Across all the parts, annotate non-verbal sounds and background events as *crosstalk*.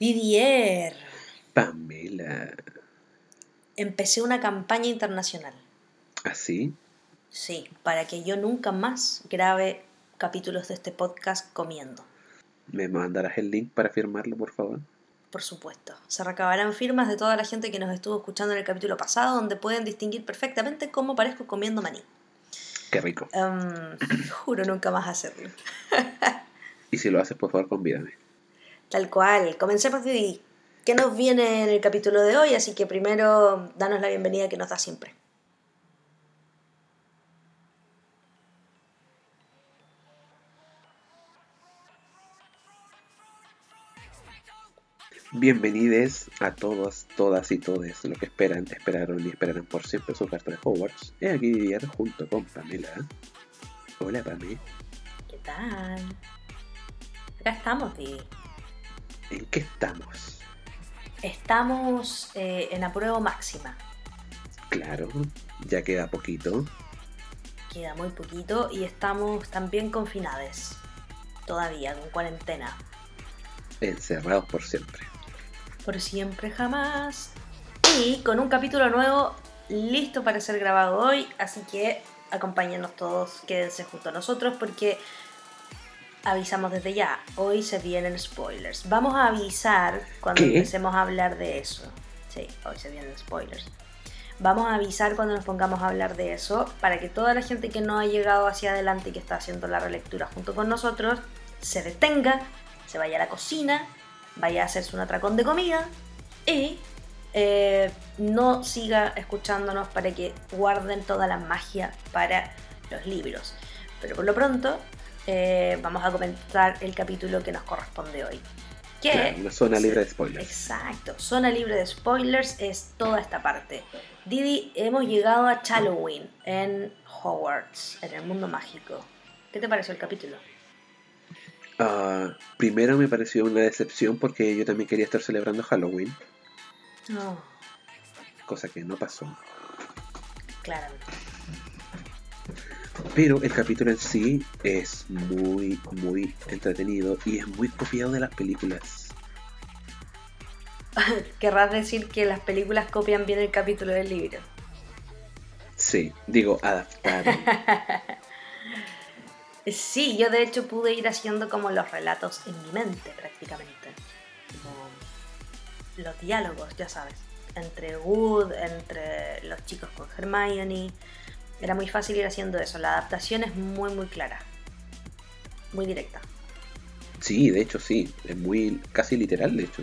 Didier, Pamela. empecé una campaña internacional. ¿Así? Sí, para que yo nunca más grabe capítulos de este podcast comiendo. ¿Me mandarás el link para firmarlo, por favor? Por supuesto. Se recabarán firmas de toda la gente que nos estuvo escuchando en el capítulo pasado, donde pueden distinguir perfectamente cómo parezco comiendo maní. Qué rico. Em, *coughs* juro nunca más hacerlo. *laughs* Y si lo haces, por favor, convídame. Tal cual. Comencemos, Didi. ¿Qué nos viene en el capítulo de hoy? Así que primero, danos la bienvenida que nos da siempre. Bienvenidos a todos, todas y todes los que esperan, esperaron y esperarán por siempre su carta de Hogwarts. He aquí Didier junto con Pamela. Hola, Pamela. ¿Qué tal? Acá estamos, Didi. ¿En qué estamos? Estamos eh, en apruebo máxima. Claro, ya queda poquito. Queda muy poquito y estamos también confinados. Todavía, con cuarentena. Encerrados por siempre. Por siempre jamás. Y con un capítulo nuevo listo para ser grabado hoy. Así que acompáñenos todos, quédense junto a nosotros porque avisamos desde ya. Hoy se vienen spoilers. Vamos a avisar cuando ¿Qué? empecemos a hablar de eso. Sí, hoy se vienen spoilers. Vamos a avisar cuando nos pongamos a hablar de eso para que toda la gente que no ha llegado hacia adelante y que está haciendo la relectura junto con nosotros se detenga, se vaya a la cocina, vaya a hacerse un atracón de comida y eh, no siga escuchándonos para que guarden toda la magia para los libros. Pero por lo pronto eh, vamos a comentar el capítulo que nos corresponde hoy. Que Claro, una zona libre de spoilers. Exacto, zona libre de spoilers es toda esta parte. Didi, hemos llegado a Halloween en Hogwarts, en el mundo mágico. ¿Qué te pareció el capítulo? Ah, primero me pareció una decepción porque yo también quería estar celebrando Halloween, No, cosa que no pasó. claramente. Pero el capítulo en sí es muy, muy entretenido y es muy copiado de las películas. *laughs* Querrás decir que las películas copian bien el capítulo del libro. Sí, digo, adaptaron. *laughs* Sí, yo de hecho pude ir haciendo como los relatos en mi mente prácticamente. Como los diálogos, ya sabes. Entre Wood, entre los chicos con Hermione. Era muy fácil ir haciendo eso. La adaptación es muy muy clara. Muy directa. Sí, de hecho sí, es muy casi literal, de hecho.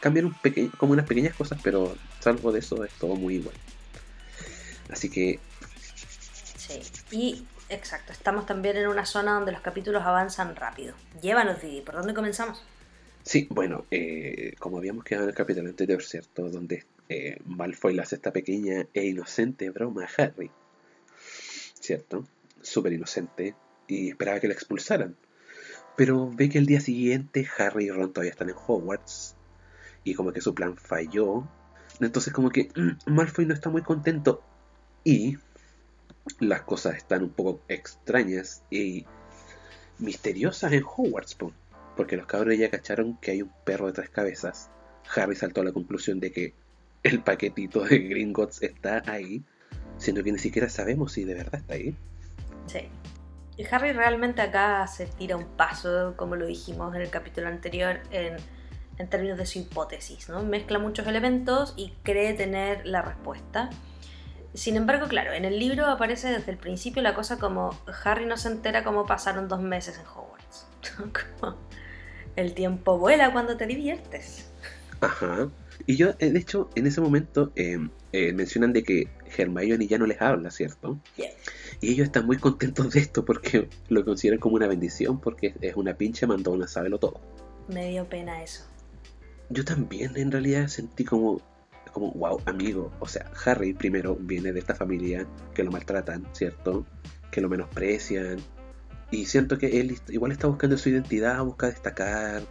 Cambian un peque- como unas pequeñas cosas, pero salvo de eso es todo muy igual. Así que Sí. Y exacto, estamos también en una zona donde los capítulos avanzan rápido. Llévanos, Didi, ¿por dónde comenzamos? Sí, bueno, eh, como habíamos quedado en el capítulo anterior, ¿cierto? Donde eh, Malfoy le hace esta pequeña e inocente broma a Harry, ¿cierto? Súper inocente, y esperaba que la expulsaran. Pero ve que el día siguiente Harry y Ron todavía están en Hogwarts, y como que su plan falló. Entonces como que mm, Malfoy no está muy contento, y las cosas están un poco extrañas y misteriosas en Hogwarts, po. Porque los cabros ya cacharon que hay un perro de tres cabezas. Harry saltó a la conclusión de que el paquetito de Gringotts está ahí, siendo que ni siquiera sabemos si de verdad está ahí. Sí. Y Harry realmente acá se tira un paso, como lo dijimos en el capítulo anterior, en, en términos de su hipótesis, ¿no? Mezcla muchos elementos y cree tener la respuesta. Sin embargo, claro, en el libro aparece desde el principio la cosa como Harry no se entera cómo pasaron dos meses en Hogwarts. *laughs* Como, el tiempo vuela cuando te diviertes. Ajá. Y yo, de hecho, en ese momento eh, eh, mencionan de que Hermione ya no les habla, ¿cierto? Yeah. Y ellos están muy contentos de esto porque *laughs* lo consideran como una bendición porque es una pinche mandona, sábelo todo. Me dio pena eso. Yo también en realidad sentí como, como, wow, amigo. O sea, Harry primero viene de esta familia que lo maltratan, ¿cierto? Que lo menosprecian. Y siento que él igual está buscando su identidad, busca destacar.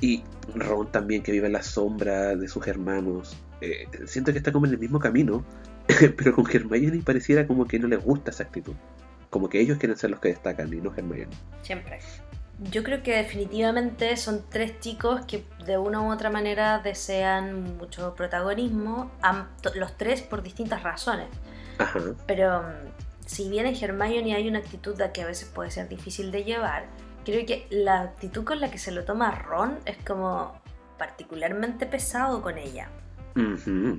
Y Ron también, que vive en la sombra de sus hermanos. Eh, siento que está como en el mismo camino. *laughs* pero con Hermione pareciera como que no les gusta esa actitud. Como que ellos quieren ser los que destacan y no Hermione. Siempre. Yo creo que definitivamente son tres chicos que de una u otra manera desean mucho protagonismo, los tres por distintas razones. Ajá. Pero mm, si bien en Hermione hay una actitud de que a veces puede ser difícil de llevar, creo que la actitud con la que se lo toma Ron es como particularmente pesado con ella.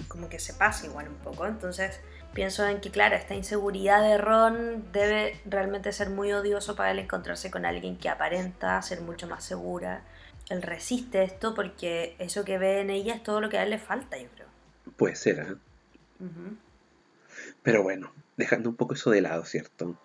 Como que se pasa igual un poco. Entonces pienso en que, claro, esta inseguridad de Ron debe realmente ser muy odioso para él encontrarse con alguien que aparenta ser mucho más segura. Él resiste esto porque eso que ve en ella es todo lo que a él le falta, yo creo. Puede ser. Ujú. Pero bueno, dejando un poco eso de lado, ¿cierto?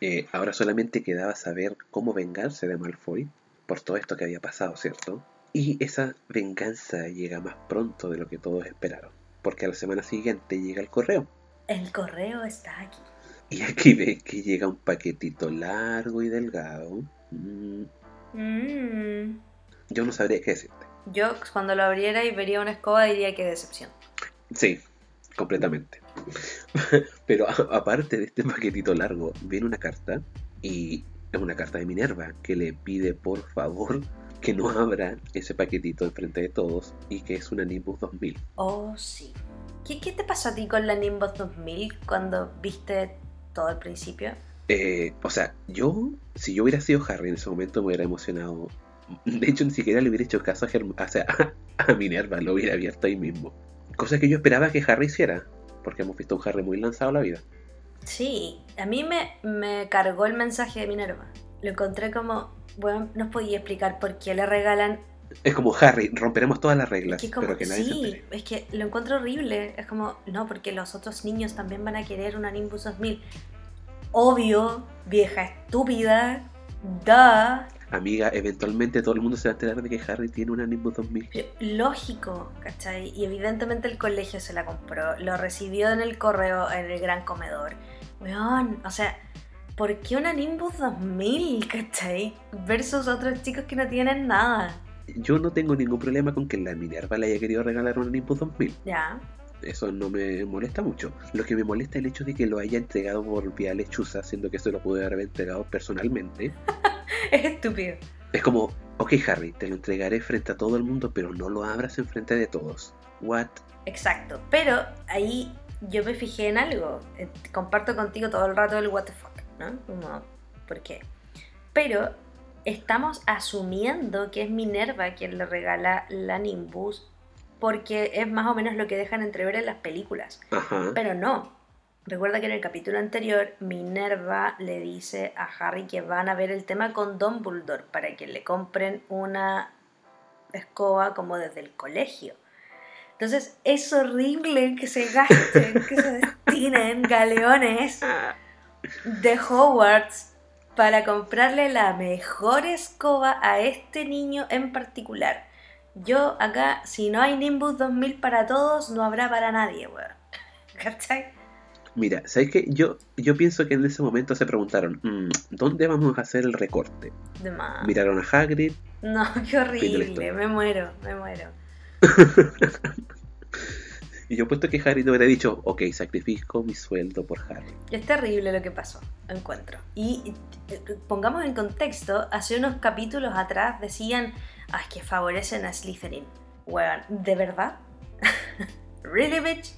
Eh, ahora solamente quedaba saber cómo vengarse de Malfoy por todo esto que había pasado, ¿cierto? Y esa venganza llega más pronto de lo que todos esperaron, porque a la semana siguiente llega el correo. El correo está aquí. Y aquí ve que llega un paquetito largo y delgado. Mm, Mm. yo no sabría qué decirte. Yo cuando lo abriera y vería una escoba diría que decepción. Sí, completamente. *laughs* Pero aparte de este paquetito largo, viene una carta y es una carta de Minerva que le pide por favor que no *laughs* abra ese paquetito enfrente de todos y que es una Nimbus 2000. Oh, sí. ¿Qué, qué te pasó a ti con la Nimbus 2000 cuando viste todo al principio? Eh, o sea, yo, si yo hubiera sido Harry en ese momento, me hubiera emocionado. De hecho, ni siquiera le hubiera hecho caso a, Germ- o sea, *laughs* a Minerva, lo hubiera abierto ahí mismo. Cosa que yo esperaba que Harry hiciera, porque hemos visto un Harry muy lanzado a la vida. Sí, a mí me, me cargó el mensaje de Minerva. Lo encontré como, bueno, no os podía explicar por qué le regalan. Es como Harry, romperemos todas las reglas, que es como, pero que nadie sí, es que lo encuentro horrible. Es como, no, porque los otros niños también van a querer una Nimbus 2000. Obvio, vieja estúpida, da. Amiga, eventualmente todo el mundo se va a enterar de que Harry tiene una Nimbus 2000. Pero Lógico, ¿cachai? Y evidentemente el colegio se la compró, lo recibió en el correo, en el gran comedor. Weón, o sea, ¿por qué una Nimbus 2000, cachai? Versus otros chicos que no tienen nada. Yo no tengo ningún problema con que la Minerva le haya querido regalar una Nimbus 2000. Ya. Eso no me molesta mucho. Lo que me molesta es el hecho de que lo haya entregado por vía lechuza, siendo que eso lo pude haber entregado personalmente. *laughs* Es estúpido. Es como, ok Harry, te lo entregaré frente a todo el mundo, pero no lo abras en frente de todos. What? Exacto. Pero ahí yo me fijé en algo. Eh, Comparto contigo todo el rato el what the fuck, ¿no? Como, ¿por qué? Pero estamos asumiendo que es Minerva quien le regala la Nimbus porque es más o menos lo que dejan entrever en las películas. Ajá. Pero no. Recuerda que en el capítulo anterior Minerva le dice a Harry que van a ver el tema con Dumbledore para que le compren una escoba como desde el colegio. Entonces es horrible que se gasten, que se destinen galeones *laughs* de Hogwarts para comprarle la mejor escoba a este niño en particular. Yo acá, si no hay Nimbus 2000 para todos, no habrá para nadie, weón. *laughs* ¿Cachai? Mira, ¿sabes qué? Yo, yo pienso que en ese momento se preguntaron, "Mm, ¿dónde vamos a hacer el recorte? De más. Miraron a Hagrid No, *laughs* qué horrible, me muero, me muero. *laughs* y yo puesto que Harry te hubiera dicho, ok, sacrifico mi sueldo por Harry. Es terrible lo que pasó, encuentro. Y eh, pongamos en contexto, hace unos capítulos atrás decían, ay, que favorecen a Slytherin. Weón, ¿de verdad? *laughs* ¿Really, bitch?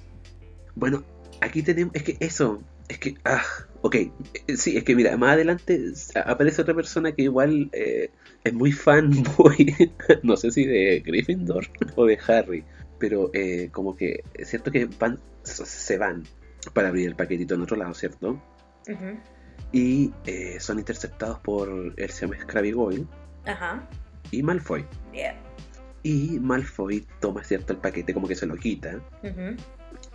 Bueno, aquí tenemos, es que eso, es que, ah, ok, eh, sí, es que mira, más adelante aparece otra persona que igual eh, es muy fanboy, *laughs* no sé si de Gryffindor o de Harry, pero eh, como que es cierto que van, se van para abrir el paquetito en otro lado, ¿cierto? Y eh, son interceptados por el se llama Scrappy Goyle Ajá. y Malfoy. Yeah. Y Malfoy toma cierto el paquete, como que se lo quita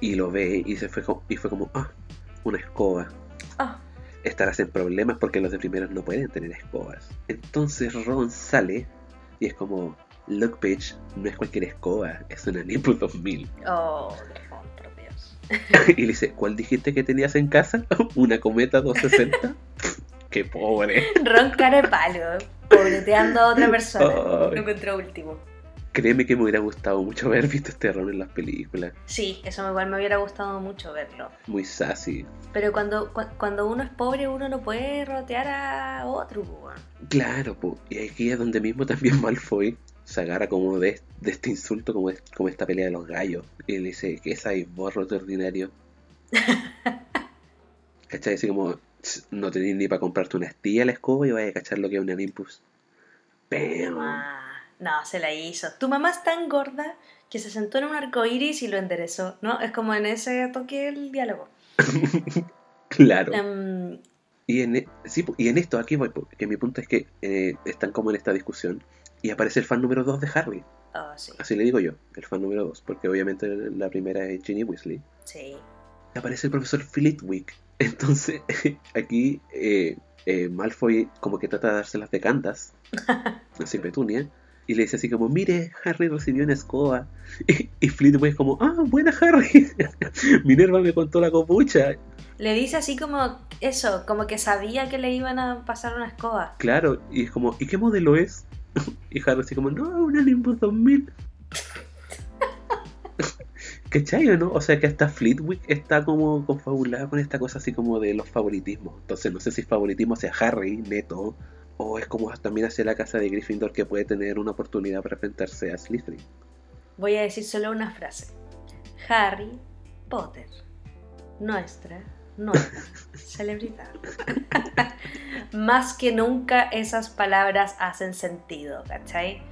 y lo ve y se fue como, y fue como, ah, una escoba. Ah, estarás en problemas porque los de primeros no pueden tener escobas. Entonces Ron sale y es como, bitch, no es cualquier escoba, es una Nimbus 2000. oh, por Dios. *laughs* y le dice, ¿cuál dijiste que tenías en casa? *laughs* ¿Una cometa 260? *laughs* ¡Qué pobre! Ron cara de palo, pobreteando a otra persona. Ay. Lo encontró último. créeme que me hubiera gustado mucho haber visto este Ron en las películas. Sí, eso igual me hubiera gustado mucho verlo. Muy sassy. Pero cuando, cu- cuando uno es pobre, uno no puede rotear a otro. Claro, po. y aquí es donde mismo también Malfoy se agarra como de, de este insulto, como, es- como esta pelea de los gallos. Y le dice, ¿qué sabes vos, roto ordinario? *laughs* ¿Cachai? Así como, "Ch, no tenés ni para comprarte una estilla a la escoba y vaya a cachar lo que es un Olympus. Bam. No, se la hizo. Tu mamá es tan gorda que se sentó en un arco iris y lo enderezó, ¿no? Es como en ese toque el diálogo. *laughs* Claro. Em, Y en, e- sí, y en esto, aquí voy, po, que mi punto es que eh, están como en esta discusión y aparece el fan número 2 de Harry. oh, sí, Así le digo yo, el fan número 2, porque obviamente la primera es Ginny Weasley. sí. aparece el profesor Flitwick. *laughs* Entonces, *laughs* aquí eh, eh, Malfoy como que trata de dárselas de cantas, *laughs* así Petunia, y le dice así como, mire, Harry recibió una escoba. Y, y Flitwick es como, ah, buena Harry, Minerva me contó la copucha. Le dice así como eso, como que sabía que le iban a pasar una escoba. Claro, y es como, ¿y qué modelo es? *laughs* Y Harry así como, no, una Olympus 2000. *laughs* ¿Cachai o no? O sea que hasta Fleetwick está como confabulada con esta cosa así como de los favoritismos. Entonces no sé si favoritismo hacia Harry, neto, o es como también hacia la casa de Gryffindor que puede tener una oportunidad para enfrentarse a Slytherin. Voy a decir solo una frase. Harry Potter. Nuestra nueva celebridad. *laughs* Más que nunca esas palabras hacen sentido, ¿cachai?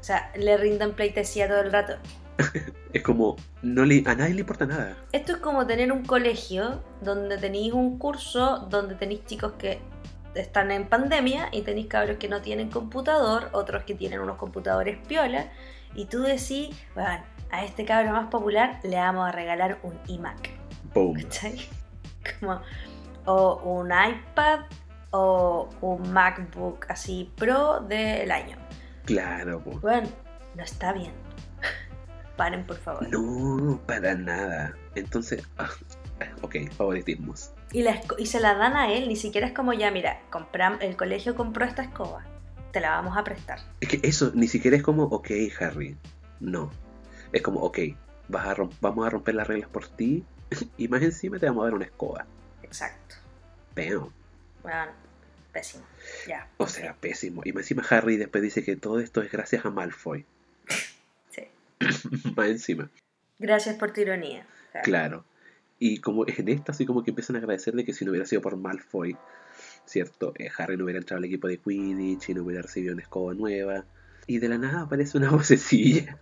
O sea, le rinden pleitesía todo el rato. Es como, no le, a nadie le importa nada. Esto es como tener un colegio donde tenéis un curso, donde tenéis chicos que están en pandemia y tenéis cabros que no tienen computador, otros que tienen unos computadores piola, y tú decís, bueno, a este cabro más popular le vamos a regalar un iMac, Boom. ¿cachai? Como, o un iPad o un MacBook así pro del año. Claro. Bueno, no está bien. *laughs* Paren, por favor. No, para nada. Entonces, *laughs* ok, favoritismos. Y, la y se la dan a él, ni siquiera es como ya, mira, compram- el colegio compró esta escoba, te la vamos a prestar. Es que eso ni siquiera es como, ok, Harry. No. Es como, ok, vas a vamos a romper las reglas por ti *laughs* y más encima te vamos a dar una escoba. Exacto. Bam. Bueno, pésimo. Ya. O sea, pésimo. Y más encima Harry después dice que todo esto es gracias a Malfoy. *laughs* Sí. *laughs* más encima. Gracias por tu ironía. Claro. Y como en esta, así como que empiezan a agradecer de que si no hubiera sido por Malfoy, ¿cierto? Eh, Harry no hubiera entrado al equipo de Quidditch y no hubiera recibido una escoba nueva. Y de la nada aparece una vocecilla.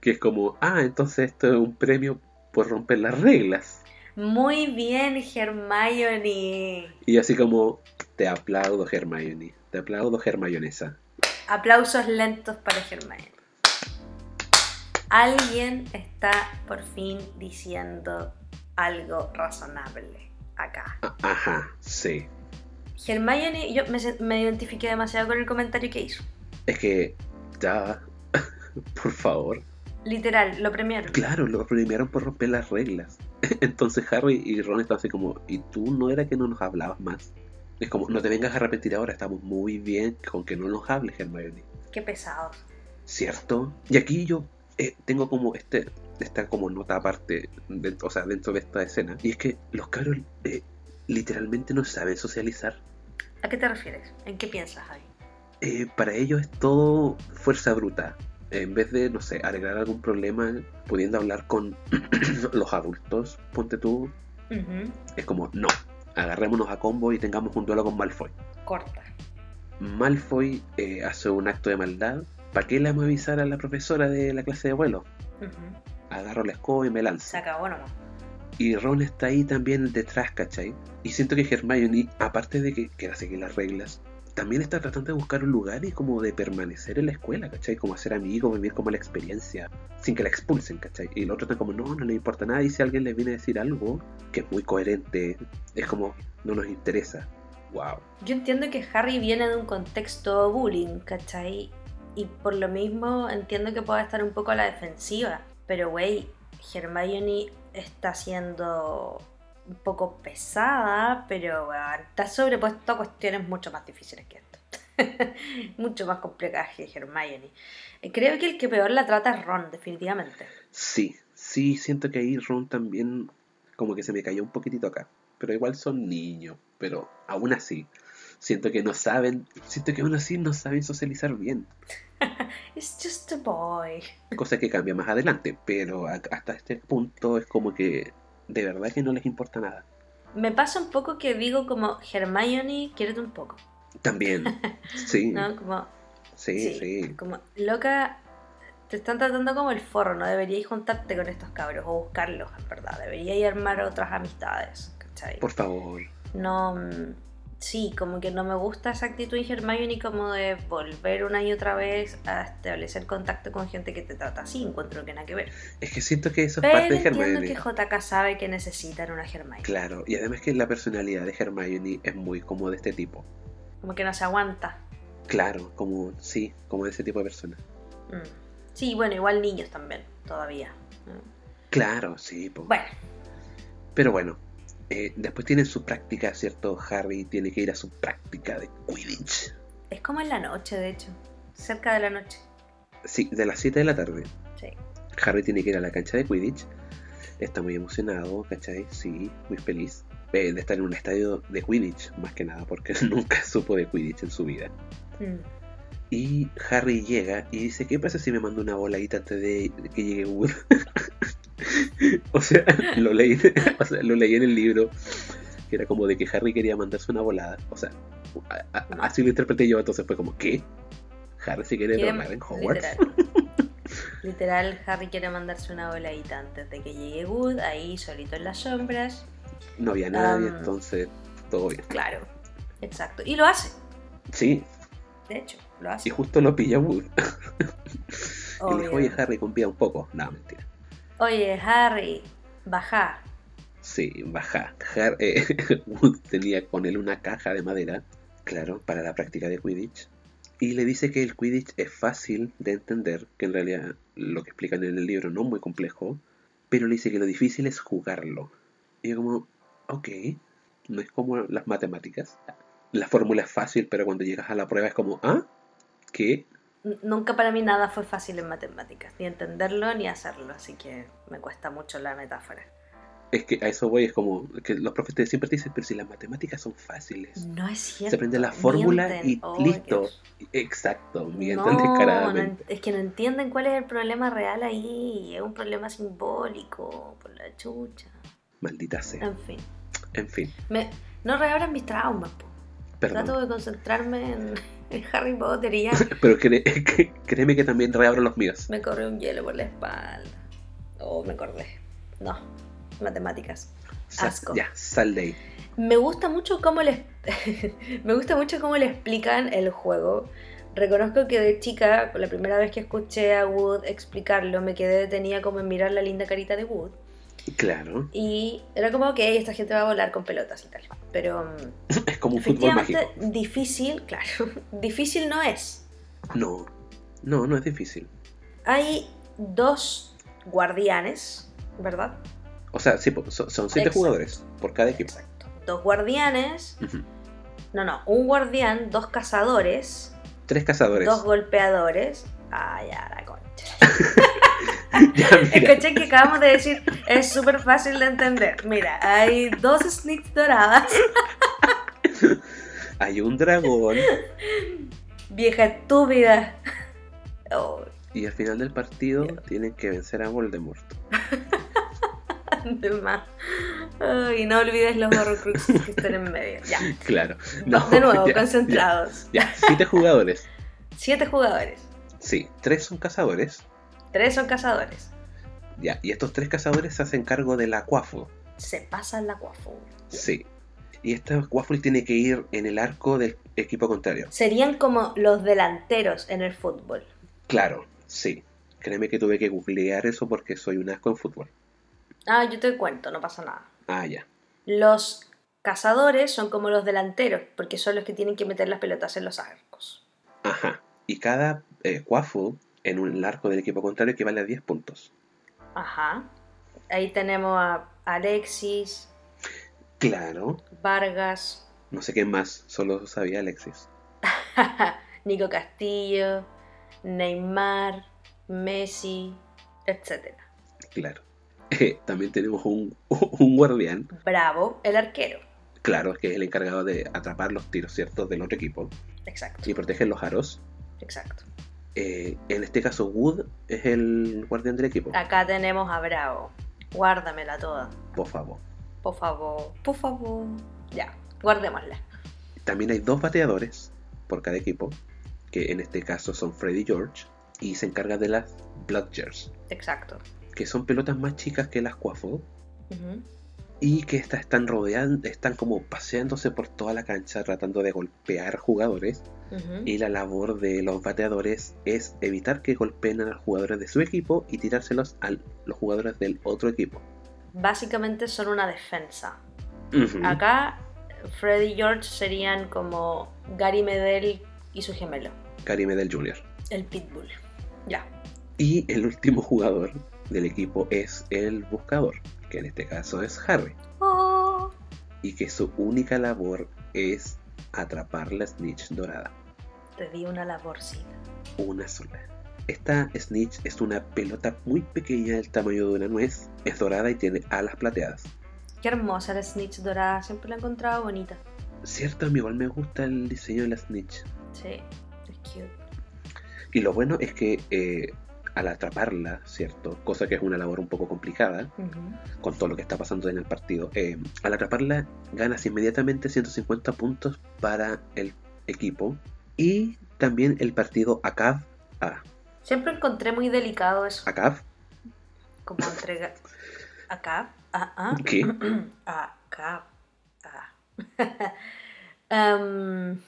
Que es como, ah, entonces esto es un premio por romper las reglas. Muy bien, Hermione. Y así como, te aplaudo, Hermione. Te aplaudo, Hermionesa. Aplausos lentos para Hermione. Alguien está por fin diciendo algo razonable acá. Ah, Ajá, sí. Hermione, yo me, me identifiqué demasiado con el comentario que hizo. Es que, ya, *laughs* por favor. Literal, lo premiaron. Claro, lo premiaron por romper las reglas. *laughs* Entonces Harry y Ron están así como, ¿y tú no era que no nos hablabas más? Es como, no te vengas a arrepentir ahora, estamos muy bien con que no nos hables, Hermione. Qué pesado. ¿Cierto? Y aquí yo eh, tengo como este, esta como nota aparte, de- o sea, dentro de esta escena, y es que los cabros eh, literalmente no saben socializar. ¿A qué te refieres? ¿En qué piensas ahí? Eh, para ellos es todo fuerza bruta. En vez de, no sé, arreglar algún problema pudiendo hablar con *clears throat* los adultos, ponte tú, es como, no, agarrémonos a combo y tengamos un duelo con Malfoy. Corta. Malfoy eh, hace un acto de maldad. ¿Para qué le vamos a avisar a la profesora de la clase de vuelo? Agarro la escoba y me Se lanzo. acabó nomás. Y Ron está ahí también detrás, ¿cachai? Y siento que Hermione, aparte de que quiera seguir las reglas, también está tratando de buscar un lugar y como de permanecer en la escuela, ¿cachai? Como hacer amigos, vivir como la experiencia, sin que la expulsen, ¿cachai? Y el otro está como, no, no le importa nada. Y si alguien le viene a decir algo que es muy coherente, es como, no nos interesa. Wow. Yo entiendo que Harry viene de un contexto bullying, ¿cachai? Y por lo mismo entiendo que pueda estar un poco a la defensiva. Pero, güey, Hermione está siendo un poco pesada, pero, está sobrepuesto a cuestiones mucho más difíciles que esto. *laughs* Mucho más complicada que Hermione. Eh, Creo que el que peor la trata es Ron, definitivamente. Sí, sí, siento que ahí Ron también como que se me cayó un poquitito acá. Pero igual son niños, pero aún así. Siento que no saben, siento que aún así no saben socializar bien. *laughs* It's just a boy. Cosa que cambia más adelante, pero hasta este punto es como que de verdad que no les importa nada. Me pasa un poco que digo como Hermione, quiérete un poco. También, *laughs* sí, ¿No? Como, sí, sí. Como, loca, te están tratando como el forro, no deberíais juntarte con estos cabros o buscarlos, en verdad. Deberíais armar otras amistades, ¿cachai? Por favor. No, sí, como que no me gusta esa actitud en Hermione como de volver una y otra vez a establecer contacto con gente que te trata así, encuentro que nada que ver. Es que siento que eso es Pero parte de entiendo Hermione. que JK sabe que necesitan una Hermione. Claro, y además que la personalidad de Hermione es muy como de este tipo. Como que no se aguanta. Claro, como, sí, como de ese tipo de persona. Mm. Sí, bueno, igual niños también, todavía. Mm. Claro, sí, po. Bueno, Pero bueno, eh, después tienen su práctica, ¿cierto? Harry tiene que ir a su práctica de Quidditch. es como en la noche, de hecho. Cerca de la noche. Sí, de las 7 de la tarde. Sí. Harry tiene que ir a la cancha de Quidditch. Está muy emocionado, ¿cachai? Sí, muy feliz. eh, de estar en un estadio de Quidditch, más que nada, porque *laughs* nunca supo de Quidditch en su vida. Mm. Y Harry llega y dice, ¿qué pasa si me mando una voladita antes de que llegue Wood? *laughs* o sea, lo leí, o sea, lo leí en el libro, que era como de que Harry quería mandarse una volada. O sea, a- a- así lo interpreté yo, entonces fue como, ¿qué? Harry se quiere drogar en Hogwarts. Literal. *laughs* Literal, Harry quiere mandarse una voladita antes de que llegue Wood, ahí solito en las sombras. No había nadie, entonces todo bien. Claro, exacto. Y lo hace, Sí, de hecho, lo y hace. justo lo pilla Wood. *laughs* y le dijo, oye Harry, confía un poco. No, mentira. Oye, Harry, baja. Sí, baja. Har- eh, *laughs* Wood tenía con él una caja de madera, claro, para la práctica de Quidditch. Y le dice que el Quidditch es fácil de entender, que en realidad lo que explican en el libro no es muy complejo, pero le dice que lo difícil es jugarlo. Y yo como, ok, no es como las matemáticas. La fórmula es fácil, pero cuando llegas a la prueba es como, ¿ah? ¿Qué? Nunca para mí nada fue fácil en matemáticas, ni entenderlo ni hacerlo, así que me cuesta mucho la metáfora. Es que a eso voy, es como que los profesores siempre te dicen, pero si las matemáticas son fáciles. No es cierto. Se prende la fórmula mienten. y Oh, listo. Dios. Exacto, mienten No, descaradamente. en- es que no entienden cuál es el problema real ahí. Es un problema simbólico, por la chucha. Maldita sea. En fin. En fin, Me, no reabran mis traumas, po. Perdón. Trato de concentrarme en, *laughs* en Harry Potter y ya *laughs* Pero *laughs* cre- que- créeme que también reabro los míos. me corre un hielo por la espalda. Oh, me acordé. No, matemáticas. Asco. Ya, sal de ahí. Me gusta mucho cómo les me gusta mucho cómo le explican el juego. Reconozco que de chica, la primera vez que escuché a Wood explicarlo, me quedé detenida como en mirar la linda carita de Wood. Claro, Y era como, ok, esta gente va a volar con pelotas y tal. Pero mm, es como un fútbol mágico. difícil, *laughs* claro, difícil no es. No, no, no es difícil. Hay dos guardianes, ¿verdad? O sea, sí, son, son siete Exacto. jugadores por cada equipo. Exacto. Dos guardianes. No, no, un guardián, dos cazadores, Tres cazadores. dos golpeadores. Ah, ya, la concha. *laughs* *laughs* Escuché que acabamos de decir, es súper fácil de entender. Mira, hay dos sneaks doradas, Hay un dragón vieja estúpida. Oh, y al final del partido tienen que vencer a Voldemort. de más. Ay, no olvides los horrocruxes que están en medio. Ya. Claro. No, de nuevo, ya, concentrados. Ya, ya, siete jugadores. Siete jugadores. Sí, tres son cazadores. Tres son cazadores. Ya, y estos tres cazadores se hacen cargo del acuafo. Se pasan la cuafu. Sí. Y este acuafo tiene que ir en el arco del equipo contrario. Serían como los delanteros en el fútbol. Claro, sí. Créeme que tuve que googlear eso porque soy un asco en fútbol. Ah, yo te cuento, no pasa nada. Ah, ya. Los cazadores son como los delanteros, porque son los que tienen que meter las pelotas en los arcos. Ajá. Y cada eh, en un arco del equipo contrario equivale a 10 puntos. Ajá. Ahí tenemos a Alexis, Claro. Vargas, No sé qué más, solo sabía Alexis. *laughs* Nico Castillo, Neymar, Messi, etc. Claro. *laughs* Eh, también tenemos un, *laughs* un guardián, Bravo, el arquero. claro, que es el encargado de atrapar los tiros ciertos del otro equipo Exacto, y proteger los aros. exacto. Eh, en este caso, Wood es el guardián del equipo. Acá tenemos a Bravo. Guárdamela toda. Por favor. Por favor, por favor. Ya, guardémosla. También hay dos bateadores por cada equipo, que en este caso son Freddy George, y se encarga de las Bludgers, Exacto. que son pelotas más chicas que las Quaffle, Ujú. Y que estas están rodeando, están como paseándose por toda la cancha tratando de golpear jugadores, y la labor de los bateadores es evitar que golpeen a los jugadores de su equipo y tirárselos a los jugadores del otro equipo. Básicamente son una defensa. Acá, Freddy y George serían como Gary Medel y su gemelo, Gary Medel Jr. el Pitbull. Ya. Y el último jugador del equipo es el buscador, que en este caso es Harry, Oh. y que su única labor es atrapar la snitch dorada, Te di una laborcita. una sola. Esta snitch es una pelota muy pequeña del tamaño de una nuez, es dorada y tiene alas plateadas. Qué hermosa la snitch dorada, siempre la he encontrado bonita. Cierto, a mí igual me gusta el diseño de la snitch. Sí, es cute. Y lo bueno es que eh, al atraparla, ¿cierto? Cosa que es una labor un poco complicada, con todo lo que está pasando en el partido. eh, al atraparla, ganas inmediatamente 150 puntos para el equipo. Y también el partido ACAV A. Siempre encontré muy delicado eso. ACAV, Como entrega. Acá. Ah, ah. ¿Qué? *clears throat* Acá. Ah. *laughs* Em,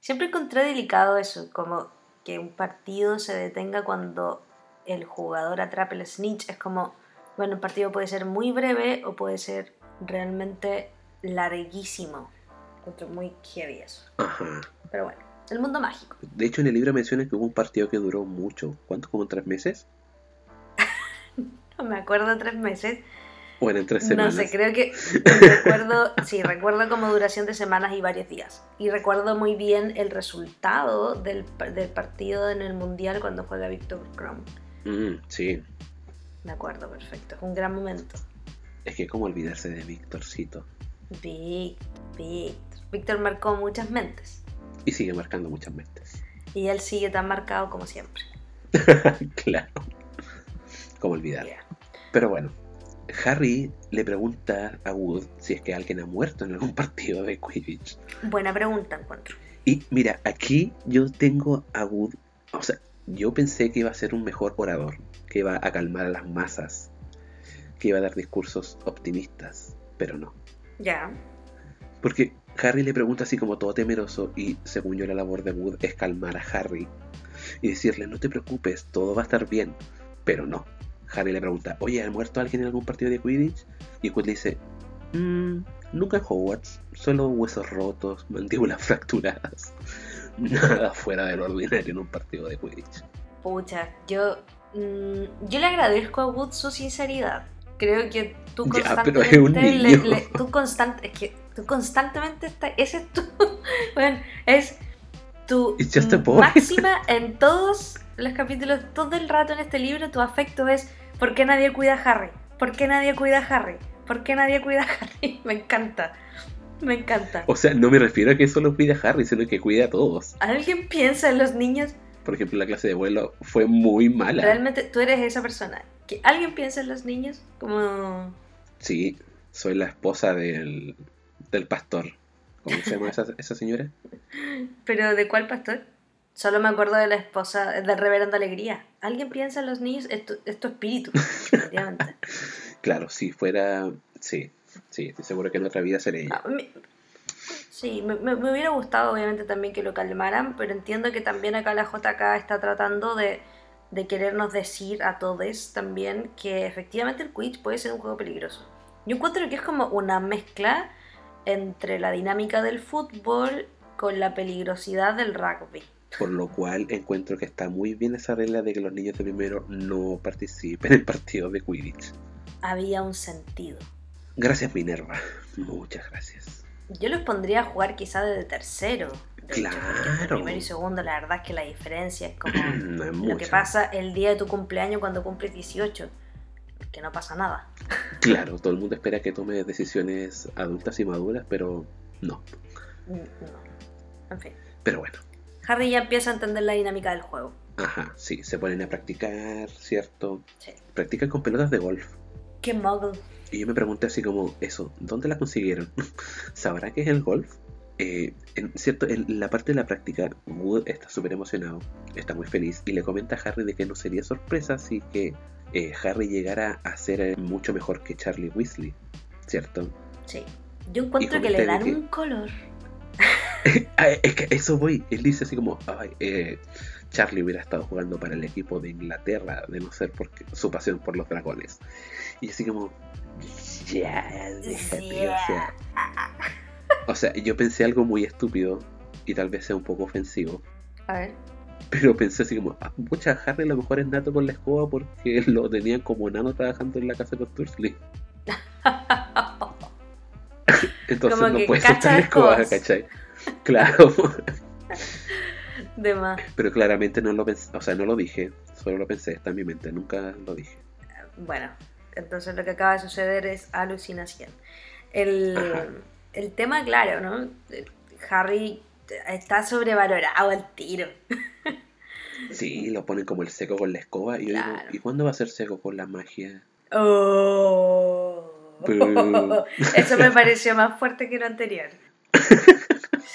siempre encontré delicado eso. Como que un partido se detenga cuando el jugador atrape el snitch. Es como. Bueno, el partido puede ser muy breve o puede ser realmente larguísimo. Muy heavy eso. Ajá. Pero bueno, el mundo mágico. De hecho, en el libro menciona que hubo un partido que duró mucho. ¿Cuánto? ¿Como tres meses? *laughs* No me acuerdo tres meses. ¿O eran tres No semanas? sé, creo que *laughs* recuerdo, sí, recuerdo como duración de semanas y varios días. Y recuerdo muy bien el resultado del, del partido en el Mundial cuando juega Víctor Krum. Mm, sí. Me acuerdo perfecto, es un gran momento. Es que cómo olvidarse de Víctorcito. Víctor, Víctor. Víctor marcó muchas mentes. Y sigue marcando muchas mentes. Y él sigue tan marcado como siempre. *laughs* claro. ¿Cómo olvidar? Yeah. Pero bueno, Harry le pregunta a Wood si es que alguien ha muerto en algún *laughs* partido de Quidditch. Buena pregunta encuentro. Y mira, aquí yo tengo a Wood, o sea, yo pensé que iba a ser un mejor orador, que iba a calmar a las masas, que iba a dar discursos optimistas, pero no. Ya. Porque Harry le pregunta así como todo temeroso y según yo la labor de Wood es calmar a Harry y decirle no te preocupes, todo va a estar bien, pero no. Harry le pregunta, oye, ¿ha muerto alguien en algún partido de Quidditch? Y Wood le dice, "Mm, nunca en Hogwarts, solo huesos rotos, mandíbulas *laughs* fracturadas. Nada *laughs* fuera del ordinario en un partido de Quidditch. Pucha, yo, mm, yo le agradezco a Wood su sinceridad. Creo que tú Ya, pero constantemente es un le- niño. le- tú constant- es que tú constantemente estás, ese es tu, *laughs* bueno, es tu máxima en todos los capítulos, todo el rato en este libro, tu afecto es ¿por qué nadie cuida a Harry? ¿Por qué nadie cuida a Harry? ¿Por qué nadie cuida a Harry? *laughs* Me encanta, me encanta. O sea, no me refiero a que solo cuide a Harry, sino que cuide a todos. ¿Alguien piensa en los niños? Por ejemplo, la clase de vuelo fue muy mala. Realmente tú eres esa persona. ¿Que alguien piensa en los niños? Como... Sí, soy la esposa del, del pastor. ¿Cómo se llama esa, esa señora? *laughs* ¿Pero de cuál pastor? Solo me acuerdo de la esposa del reverendo Alegría. ¿Alguien piensa en los niños? Es tu, es tu espíritu. *laughs* Claro, si fuera. Sí, sí, estoy seguro que en otra vida seré ella. Ah, me- Sí, me, me- me hubiera gustado obviamente también que lo calmaran, pero entiendo que también acá la JK está tratando de, de querernos decir a todos también que efectivamente el Quidditch puede ser un juego peligroso. Yo encuentro que es como una mezcla entre la dinámica del fútbol con la peligrosidad del rugby. Por lo cual encuentro que está muy bien esa regla de que los niños de primero no participen en partidos de Quidditch. Había un sentido. Gracias, Minerva. Muchas gracias. Yo los pondría a jugar quizá desde tercero. de hecho, porque entre Claro. primero y segundo, la verdad es que la diferencia es como *clears throat* no es lo que pasa el día de tu cumpleaños cuando cumples 18. Que no pasa nada. Claro, todo el mundo espera que tome decisiones adultas y maduras, pero no. Mm, No. En fin. Pero bueno, Harry ya empieza a entender la dinámica del juego. ajá, sí, se ponen a practicar, ¿cierto? Sí. Practican con pelotas de golf. Qué muggle. Y yo me pregunté así como, eso, ¿dónde la consiguieron? *laughs* ¿Sabrá qué es el golf? Eh, en, cierto, en la parte de la práctica, Wood está súper emocionado, está muy feliz y le comenta a Harry de que no sería sorpresa si que eh, Harry llegara a ser mucho mejor que Charlie Weasley, ¿cierto? Sí. Yo encuentro que le dan que- un color. *laughs* Ah, es que eso voy, él dice así como, ay, eh, Charlie hubiera estado jugando para el equipo de Inglaterra, de no ser porque su pasión por los dragones. Y así como, ya, déjate, o sea, O sea, yo pensé algo muy estúpido y tal vez sea un poco ofensivo. A ver. Pero pensé así como, ah, pucha, Harry a lo mejor es nato con la escoba porque *laughs* lo tenían como nano trabajando en la casa de los Dursley. *laughs* Entonces Como no puede soltar la escoba. ¿cachai? Claro. De más. Pero claramente no lo pensé, o sea, no lo dije, solo lo pensé, está en mi mente, nunca lo dije. Bueno, entonces lo que acaba de suceder es alucinación. El, Ajá. el tema, claro, ¿no? Harry está sobrevalorado al tiro. *laughs* Sí, lo ponen como el seco con la escoba y yo digo, Claro. ¿y cuándo va a ser seco con la magia? Oh. *laughs* Eso me pareció más fuerte que lo anterior. *laughs*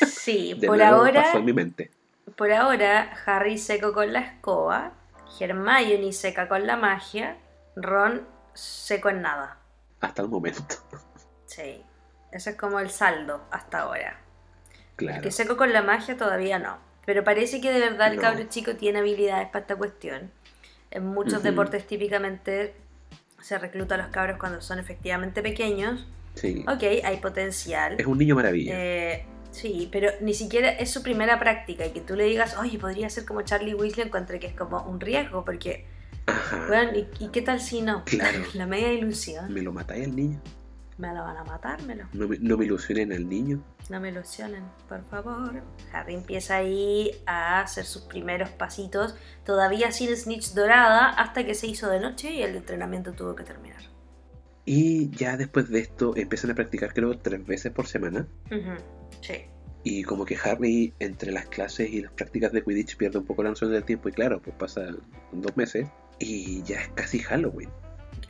Sí, De por nuevo ahora, pasó en mi mente. Por ahora, Harry seco con la escoba, Hermione seca con la magia, Ron seco en nada. Hasta el momento. Sí, ese es como el saldo hasta ahora. El Claro. que seco con la magia todavía no. Pero parece que de verdad el No. cabro chico tiene habilidades para esta cuestión. En muchos deportes típicamente se recluta a los cabros cuando son efectivamente pequeños. Sí. Ok, hay potencial. Es un niño maravilla. Eh, sí, pero ni siquiera es su primera práctica y que tú le digas, oye, podría ser como Charlie Weasley, encuentre que es como un riesgo, porque, Ajá. bueno, ¿y, y qué tal si no? Claro. *laughs* La media ilusión. ¿Me lo matáis al niño? Me la van a matar, me lo. No me, no me ilusionen al niño. No me ilusionen, por favor. Harry empieza ahí a hacer sus primeros pasitos, todavía sin snitch dorada, hasta que se hizo de noche y el entrenamiento tuvo que terminar. Y ya después de esto empiezan a practicar creo tres veces por semana. Ujú, Sí. Y como que Harry entre las clases y las prácticas de Quidditch pierde un poco la noción del tiempo y claro, pues pasa dos meses y ya es casi Halloween.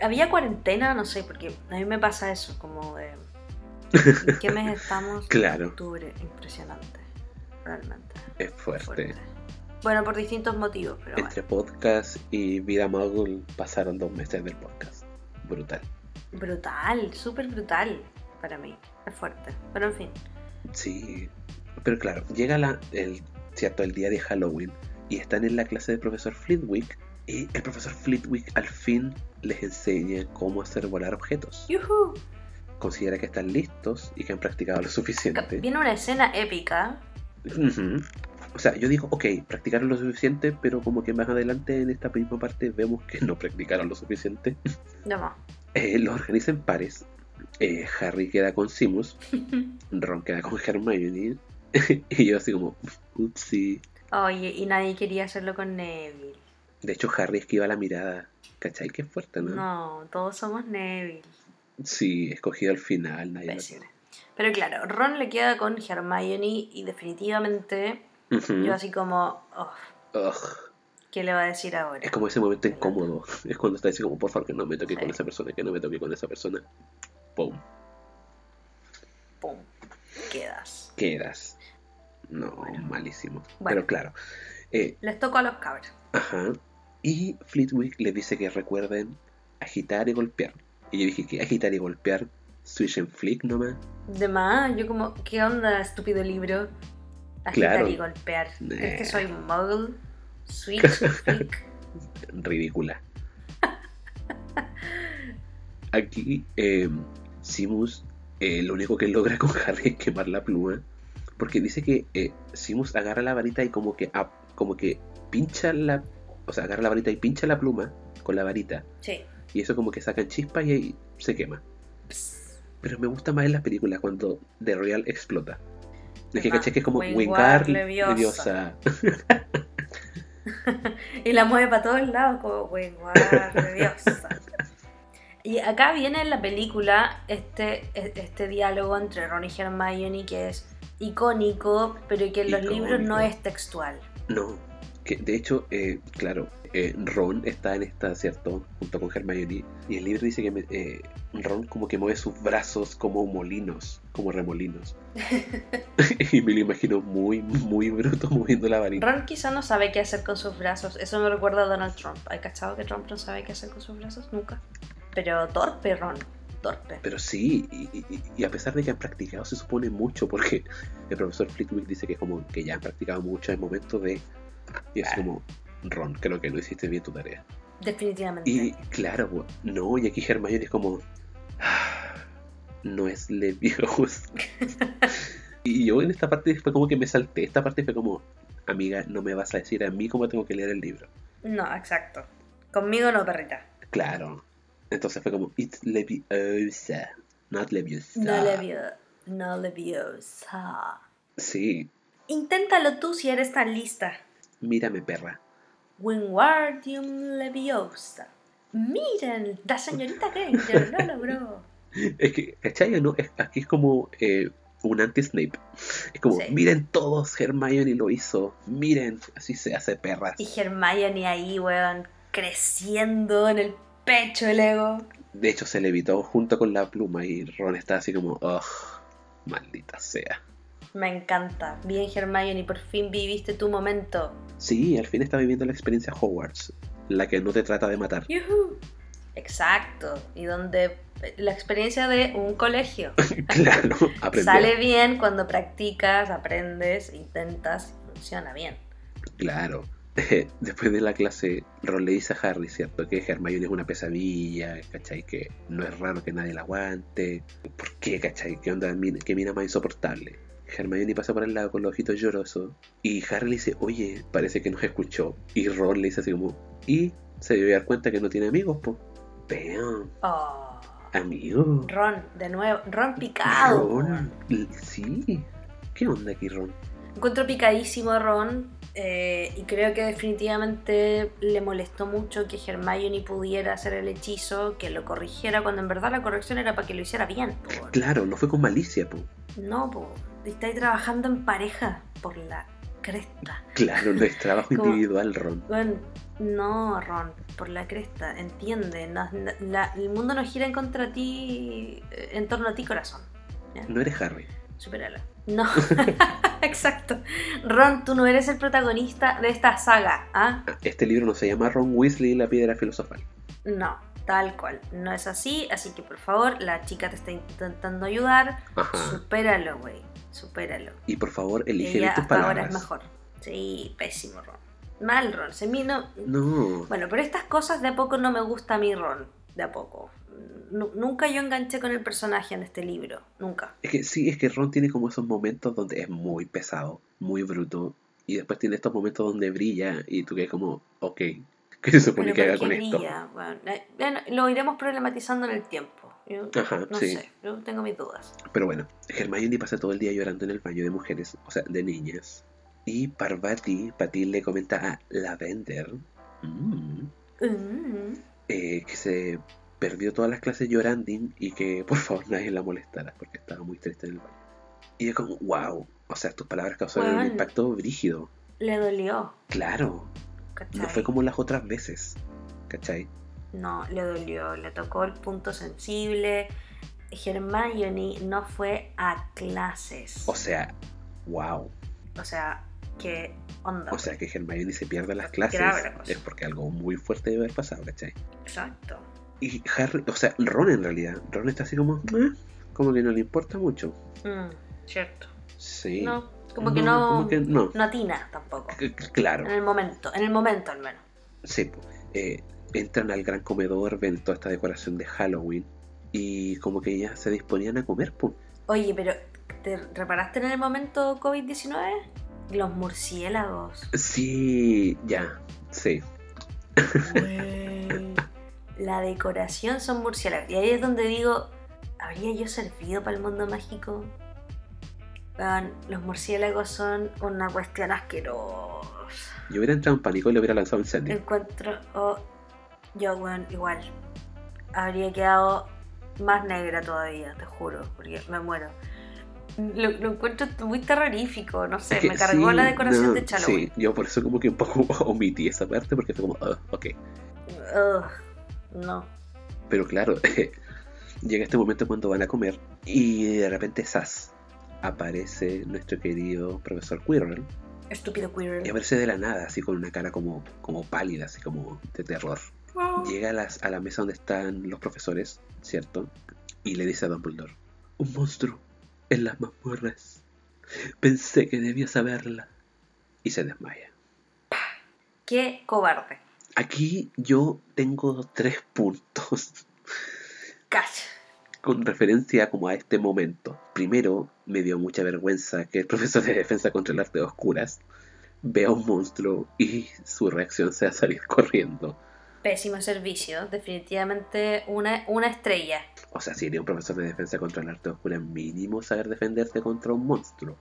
Había cuarentena, no sé, porque a mí me pasa eso, como de... *laughs* ¿En qué mes estamos? Claro. Octubre, impresionante, realmente. Es fuerte. Fuerte. Bueno, por distintos motivos, pero Entre podcast y vida muggle pasaron dos meses del podcast. Brutal. bueno. Brutal, súper brutal para mí. Es fuerte. Pero en fin. Sí. Pero claro, llega la, el, cierto, el día de Halloween y están en la clase del profesor Flitwick y el profesor Flitwick al fin les enseña cómo hacer volar objetos. ¡Yuhu! Considera que están listos y que han practicado lo suficiente. Viene una escena épica. O sea, yo digo, ok, practicaron lo suficiente, pero como que más adelante en esta misma parte vemos que no practicaron lo suficiente. No. *laughs* Eh, los organiza en pares. Eh, Harry queda con Simus, *laughs* Ron queda con Hermione. *laughs* y yo así como, upsi. Oye, y nadie quería hacerlo con Neville. De hecho, Harry esquiva la mirada. ¿Cachai? Que fuerte, ¿no? No, todos somos Neville. Sí, escogido al final, nadie lo. Pero claro, Ron le queda con Hermione y definitivamente yo así como, oh, Ugh. ¿qué le va a decir ahora? Es como ese momento incómodo. Es cuando está diciendo como, por favor, que no me toque Sí. con esa persona, que no me toque con esa persona. Pum. Pum, quedas. Quedas. No, Bueno. malísimo. Bueno. Pero claro. eh, Les toco a los cabros. ajá. Y Fleetwick les dice que recuerden agitar y golpear. Y yo dije que agitar y golpear, switch and flick nomás. De más, yo como, ¿qué onda, estúpido libro? Agitar Claro. y golpear. ¿Crees que soy muggle? Switch, *laughs* flick. ridícula. Aquí, eh, Simus, eh, lo único que *laughs* logra con Harry es quemar la pluma. Porque dice que eh, Simus agarra la varita y como que, como que pincha la... O sea, agarra la varita y pincha la pluma con la varita. Sí. Y eso como que sacan chispas y ahí se quema. Psst. Pero me gusta más en las películas cuando The Real explota. Es que caché que es como Wingar Wingar Leviosa. Leviosa. *laughs* y la mueve para todos lados como Wingar Leviosa. *laughs* Y acá viene en la película este, este diálogo entre Ron y Hermione que es icónico, pero que en los libros no es textual. No, que de hecho, eh, claro, eh, Ron está en esta, ¿cierto? Junto con Hermione. Y el libro dice que eh, Ron como que mueve sus brazos como molinos, como remolinos. *laughs* y me lo imagino muy, muy bruto moviendo la varita. Ron quizá no sabe qué hacer con sus brazos. Eso me recuerda a Donald Trump. ¿Hay cachado que Trump no sabe qué hacer con sus brazos? Nunca. Pero torpe, Ron. Torpe. Pero sí, y, y- y a pesar de que han practicado, se supone mucho, porque el profesor Flitwick dice que como que ya han practicado mucho en momentos de... Y es como, Ron, creo que no hiciste bien tu tarea. Definitivamente. Y claro, no, y aquí Hermione es como. "Ah, *sighs* No es Leviosa. *laughs* y yo en esta parte fue como que me salté. Esta parte fue como, amiga, no me vas a decir a mí cómo tengo que leer el libro. No, exacto. Conmigo no, perrita. Claro. Entonces fue como, it's Leviosa, not Leviosa. No levio- no leviosa. Sí, Inténtalo tú si eres tan lista. mírame, perra. Wingardium Leviosa. Miren, la señorita Granger lo logró. *laughs* Es que, ¿cachai? ¿No? Es, aquí es como eh, un anti-Snape. Es como, Sí. miren todos, Hermione lo hizo. Miren, así se hace perras. Y Hermione ahí, weón, creciendo en el pecho el ego. De hecho, se levitó junto con la pluma y Ron está así como, ugh, maldita sea. Me encanta. Bien, Hermione, por fin viviste tu momento. Sí, al fin está viviendo la experiencia Hogwarts, la que no te trata de matar. Exacto. Y donde la experiencia de un colegio. *laughs* claro, aprendió. Sale bien cuando practicas, aprendes, intentas, funciona bien. Claro. *laughs* Después de la clase, Ron le dice a Harry, ¿cierto? Que Hermione es una pesadilla, ¿cachai? Que no es raro que nadie la aguante. ¿Por qué, cachai? ¿Qué onda? ¿Qué mina más insoportable? Hermione pasa por el lado con los ojitos llorosos y Harry le dice, oye, parece que nos escuchó. Y Ron le dice así como, y se debe dar cuenta que no tiene amigos, po. Vean, Oh, amigo. Ron, de nuevo. Ron picado. Ron, sí. ¿Qué onda aquí, Ron? Encuentro picadísimo a Ron eh, y creo que definitivamente le molestó mucho que Hermione pudiera hacer el hechizo, que lo corrigiera, cuando en verdad la corrección era para que lo hiciera bien. po, weón. Claro, no fue con malicia, po. No, po. Estáis trabajando en pareja por la cresta. Claro, no es *laughs* trabajo Como- individual, Ron. Bueno, no, Ron, por la cresta, entiende. no- no- la- el mundo no gira en contra ti, eh, en torno a ti, corazón. No eres Harry. Supéralo. No, *laughs* exacto. Ron, tú no eres el protagonista de esta saga, ¿ah? Este libro no se llama Ron Weasley y la piedra filosofal. No, tal cual. No es así, así que por favor, la chica te está intentando ayudar. Ajá. Supéralo, güey. Supéralo. Y por favor, elige Ella tus hasta ahora palabras. es mejor. Sí, pésimo, Ron. Mal, Ron. Se me no- No. Bueno, pero estas cosas de a poco no me gusta a mí, Ron. De a poco. Nu- nunca yo enganché con el personaje en este libro. Nunca. Es que sí, es que Ron tiene como esos momentos donde es muy pesado, muy bruto. Y después tiene estos momentos donde brilla y tú quedas como, ok, *laughs* ¿qué se supone Pero que ¿por haga con esto? Bueno, eh, bueno, lo iremos problematizando en el tiempo. Yo Ajá, no sí. sé, yo tengo mis dudas. Pero bueno, Hermione pasa todo el día llorando en el baño de mujeres, o sea, de niñas. Y Parvati, Patil le comenta a Lavender mm, Mm. eh, que se perdió todas las clases llorando y que *laughs* por favor nadie la molestara porque estaba muy triste en el baño. Y es como, wow, o sea, tus palabras causaron un impacto brígido. Le dolió. Claro, ¿cachai? no fue como las otras veces, ¿cachai? No, le dolió, le tocó el punto sensible. Hermione no fue a clases. O sea, wow. O sea, ¿qué onda? O sea, que Hermione se pierda las clases es porque algo muy fuerte debe haber pasado, ¿cachai? Exacto. Y Harry, o sea, Ron en realidad, Ron está así como, "Eh", como que no le importa mucho. Mm, cierto. Sí. No, como que no, como que no. no atina tampoco. C- Claro, En el momento, en el momento al menos. sí. Eh, entran al gran comedor, ven toda esta decoración de Halloween y como que ya se disponían a comer, pues. Oye, pero ¿te reparaste en el momento COVID-19? Los murciélagos. Sí, ya, sí. Güey. La decoración son murciélagos. Y ahí es donde digo, ¿habría yo servido para el mundo mágico? Los murciélagos son una cuestión asquerosa. Yo hubiera entrado en pánico y le hubiera lanzado incendio. Encuentro. oh, yo, weón, igual. Habría quedado más negra todavía, te juro, porque me muero. Lo, lo encuentro muy terrorífico, no sé, Es que me cargó sí, la decoración no, de Halloween. Sí, yo por eso como que un poco *laughs* omití esa parte porque fue como, ah, ok. Ugh, no. Pero claro, *laughs* llega este momento cuando van a comer y de repente ¡zas! aparece nuestro querido profesor Quirrell Estúpido y queer. aparece de la nada, así con una cara como, como pálida, así como de terror. Llega a, las- a la mesa donde están los profesores, ¿cierto? Y le dice a Dumbledore, un monstruo en las mazmorras. Pensé que debía saberla. Y se desmaya. Qué cobarde. Aquí yo tengo tres puntos Cacha. con referencia como a este momento. Primero, me dio mucha vergüenza que el profesor de defensa contra el arte de oscuras vea un monstruo y su reacción sea salir corriendo. Pésimo servicio, definitivamente una, una estrella. O sea, si eres un profesor de defensa contra el arte de oscuras, mínimo saber defenderse contra un monstruo.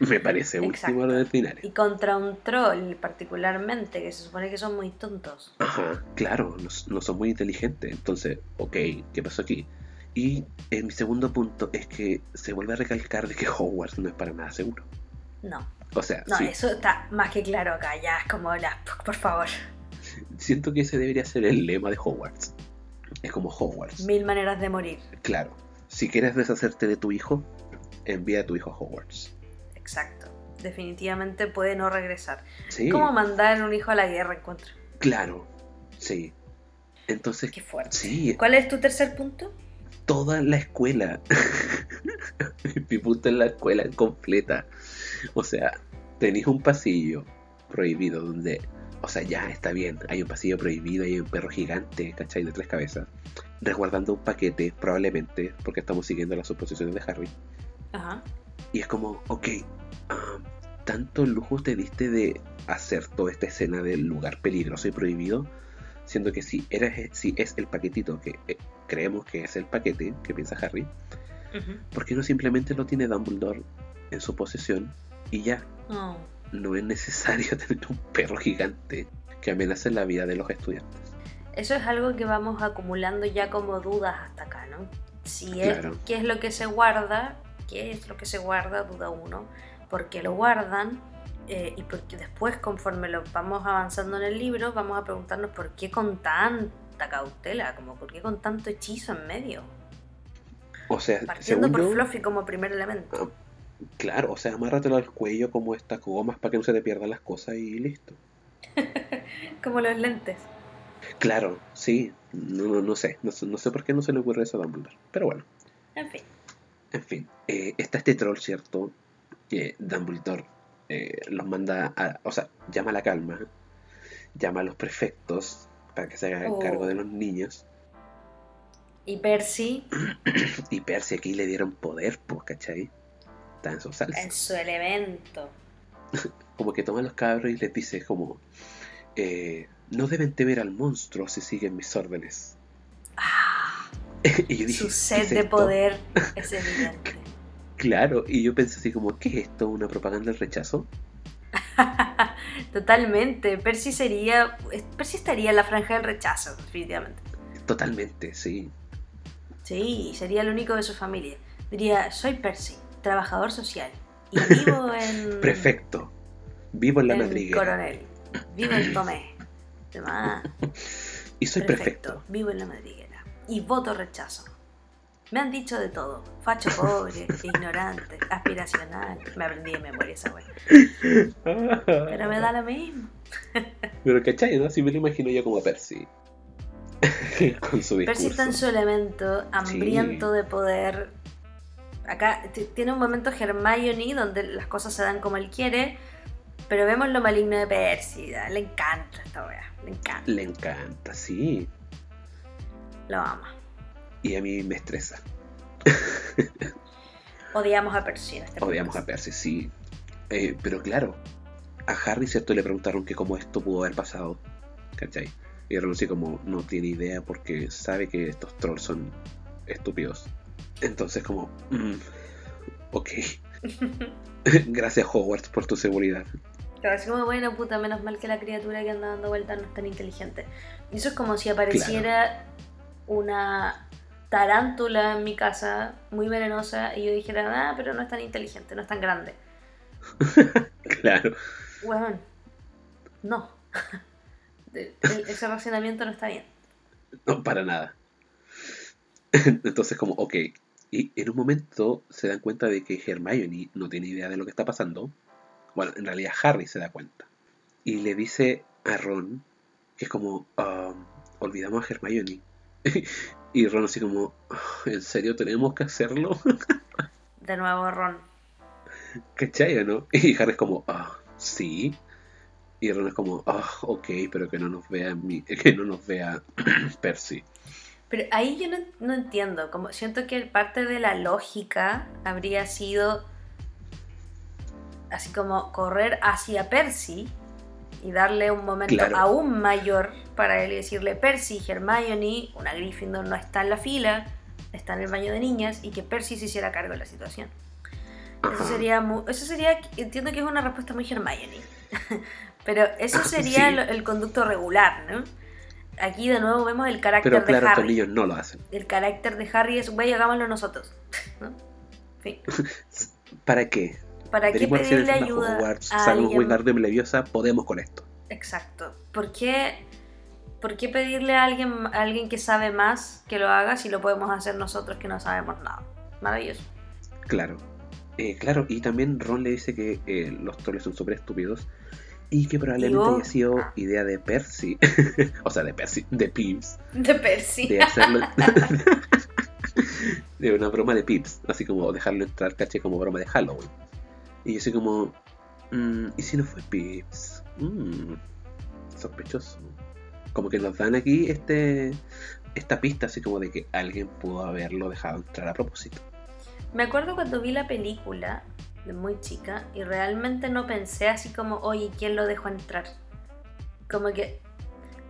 *laughs* Me parece lo ordinario. Y contra un troll particularmente, que se supone que son muy tontos. Ajá, claro, no, no son muy inteligentes. Entonces, ok, ¿qué pasó aquí? Y eh, mi segundo punto es que se vuelve a recalcar de que Hogwarts no es para nada seguro. No, O sea, no, sí, eso está más que claro acá, ya es como la... Por favor, siento que ese debería ser el lema de Hogwarts. Es como Hogwarts. mil maneras de morir. Claro, si quieres deshacerte de tu hijo, envía a tu hijo a Hogwarts. Exacto. Definitivamente puede no regresar. Sí, ¿Cómo mandar un hijo a la guerra, encuentro? claro, sí. Entonces, Qué fuerte. sí, ¿Cuál es tu tercer punto? toda la escuela. *laughs* Mi punto es la escuela completa. O sea, tenéis un pasillo prohibido donde, o sea, ya está bien, hay un pasillo prohibido, hay un perro gigante, ¿cachai? De tres cabezas, resguardando un paquete, probablemente, porque estamos siguiendo las suposiciones de Harry. Ajá. Y es como, ok, ah, tanto lujo te diste de hacer toda esta escena del lugar peligroso y prohibido, siendo que si, eres, si es el paquetito que eh, creemos que es el paquete que piensa Harry. ¿por qué no simplemente lo tiene Dumbledore en su posesión y ya? Oh. No es necesario *laughs* tener un perro gigante que amenace la vida de los estudiantes. Eso es algo que vamos acumulando ya como dudas hasta acá, ¿no? Si es, Claro. ¿Qué es lo que se guarda? ¿Qué es lo que se guarda? Duda uno. ¿Por qué lo guardan? Eh, y porque después, conforme lo vamos avanzando en el libro, vamos a preguntarnos por qué con tanta cautela, como por qué con tanto hechizo en medio. O sea, Partiendo por yo, Fluffy como primer elemento. Ah, claro, o sea, amárratelo al cuello como estas gomas para que no se te pierdan las cosas y listo. *laughs* Como los lentes. Claro, sí, no, no, no sé, no, sé- no sé por qué no se le ocurre eso a Dumbledore, pero bueno, En fin. en fin, eh, está este troll, ¿cierto? Que Dumbledore eh, los manda a, o sea, llama a la calma, llama a los prefectos para que se hagan Oh. cargo de los niños, Y Percy *clears throat* y Percy aquí le dieron poder, pues, ¿cachai? Está en su salsa. en su elemento. *laughs* Como que toma a los cabros y les dice como, eh, no deben temer al monstruo si siguen mis órdenes. Ah, *laughs* y yo dije, su "¿Qué sed de esto?". poder *laughs* es evidente. Claro, y yo pensé así como, ¿qué es esto? ¿Una propaganda del rechazo? *laughs* Totalmente. Percy sería. Percy estaría en la franja del rechazo, definitivamente. Totalmente, sí. Sí, sería el único de su familia. Diría: Soy Percy, trabajador social. Y vivo *laughs* en. Prefecto. Vivo en la madriguera. Coronel. Vivo en Tomé. *laughs* Demás. Y soy Perfecto. perfecto. Vivo en la madriguera. Y voto rechazo. Me han dicho de todo. Facho pobre, *laughs* ignorante, aspiracional. Me aprendí de memoria esa wea. Pero me da lo mismo. *laughs* Pero ¿cachai? ¿no? Así me lo imagino yo como a Percy. *laughs* Con su Percy está en discurso. su elemento, hambriento de poder. Acá tiene un momento Hermione donde las cosas se dan como él quiere, pero vemos lo maligno de Percy. ¿da? Le encanta esta wea, le encanta, Le encanta, sí. lo ama. Y a mí me estresa. *laughs* Odiamos a Percy en este Odiamos a. Percy, sí. Eh, pero claro, a Harry, ¿cierto? Le preguntaron que cómo esto pudo haber pasado. ¿Cachai? Y Ron así como no tiene idea porque sabe que estos trolls son estúpidos. Entonces como, mm, ok. *laughs* *laughs* Gracias Hogwarts por tu seguridad. Claro, así como, bueno, puta, menos mal que la criatura que anda dando vueltas no es tan inteligente. Y eso es como si apareciera una tarántula en mi casa, muy venenosa, y yo dijera, ah, pero no es tan inteligente, no es tan grande. *laughs* claro. Bueno, no. *laughs* ese racionamiento no está bien. No, para nada. *laughs* Entonces, como, ok. Y en un momento se dan cuenta de que Hermione no tiene idea de lo que está pasando. Bueno, en realidad Harry se da cuenta. Y le dice a Ron que es como, um, olvidamos a Hermione. Y Ron así como, ¿en serio tenemos que hacerlo? *laughs* de nuevo Ron. ¿Cachai o no? Y Harry es como, ah, sí. Y Ron es como, ah, ok, pero que no nos vea que no nos vea *clears throat* Percy. Pero ahí yo no, entiendo, como siento que parte de la lógica habría sido así como correr hacia Percy y darle un momento aún mayor para él y decirle Percy, Hermione, una Gryffindor no está en la fila, está en el baño de niñas y que Percy se hiciera cargo de la situación. Eso sería, eso sería, entiendo que es una respuesta muy Hermione, *laughs* pero eso sería el, conducto regular, ¿no? Aquí de nuevo vemos el carácter pero claro, de Harry. ellos no lo hacen. El carácter de Harry es, güey, hagámoslo nosotros. *laughs* ¿no? *laughs* ¿Para qué? ¿Para qué pedirle ayuda a alguien? Leviosa, podemos con esto. Exacto. ¿Por qué, ¿Por qué pedirle a alguien, a alguien que sabe más que lo haga si lo podemos hacer nosotros que no sabemos nada? Maravilloso. Claro. Eh, claro, y también Ron le dice que eh, los troles son súper estúpidos y que probablemente haya sido ah. idea de Percy. *laughs* o sea, de Percy, de Pips. De Percy. De hacerlo. *laughs* *laughs* de una broma de Pips. Así como dejarlo entrar, caché, como broma de Halloween. Y soy como, mm, ¿y si no fue Pips? Mm, sospechoso. Como que nos dan aquí este esta pista así como de que alguien pudo haberlo dejado entrar a propósito. Me acuerdo cuando vi la película de muy chica y realmente no pensé así como, oye, ¿quién lo dejó entrar? Como que,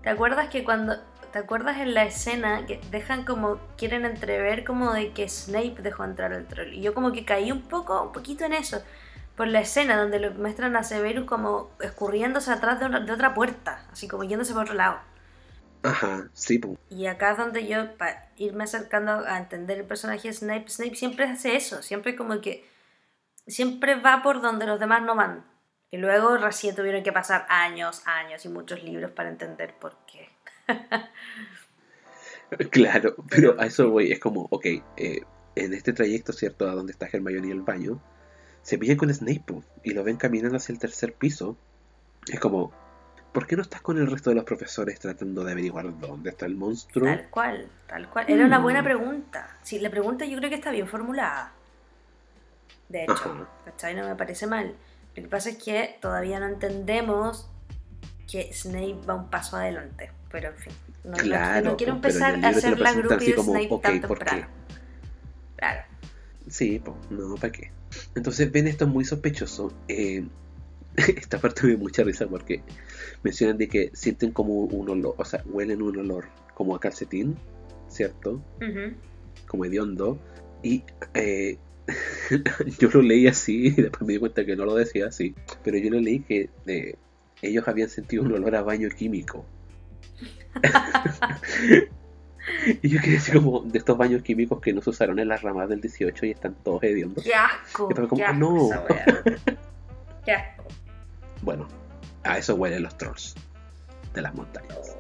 ¿te acuerdas que cuando, te acuerdas en la escena que dejan como, quieren entrever como de que Snape dejó entrar al troll? Y yo como que caí un poco, un poquito en eso por la escena donde lo muestran a Severus como escurriéndose atrás de, otra puerta, así como yéndose por otro lado. Ajá, sí. Y acá es donde yo, para irme acercando a entender el personaje de Snape, Snape siempre hace eso, siempre como que, siempre va por donde los demás no van. Y luego recién tuvieron que pasar años, años y muchos libros para entender por qué. *laughs* claro, pero a eso voy, es como, ok, eh, en este trayecto, ¿cierto? A donde está Hermione y el baño, se pillan con Snape y lo ven caminando hacia el tercer piso. Es como, ¿por qué no estás con el resto de los profesores tratando de averiguar dónde está el monstruo? Tal cual, tal cual. Era una buena mm. pregunta. Sí, la pregunta yo creo que está bien formulada. De hecho, ¿cachai? No me parece mal. Lo que pasa es que todavía no entendemos que Snape va un paso adelante. Pero en fin, no, claro, quiero empezar a hacer la grupo de Snape tan temprano. Claro. Sí, pues, no, ¿para qué? Entonces ven esto muy sospechoso. Eh, *laughs* esta parte me da mucha risa porque mencionan de que sienten como un olor, o sea, huelen un olor como a calcetín, ¿cierto? Como hediondo. Y eh, *laughs* yo lo leí así y después me di cuenta que no lo decía así. Pero yo lo leí que eh, ellos habían sentido un olor a baño químico. *laughs* *laughs* Y yo quería decir como de estos baños químicos que no se usaron en las ramas del 18 y están todos hediondos. ¡Qué asco! Y como, qué no. *laughs* ¡Qué asco! Bueno, a eso huelen los trolls de las montañas.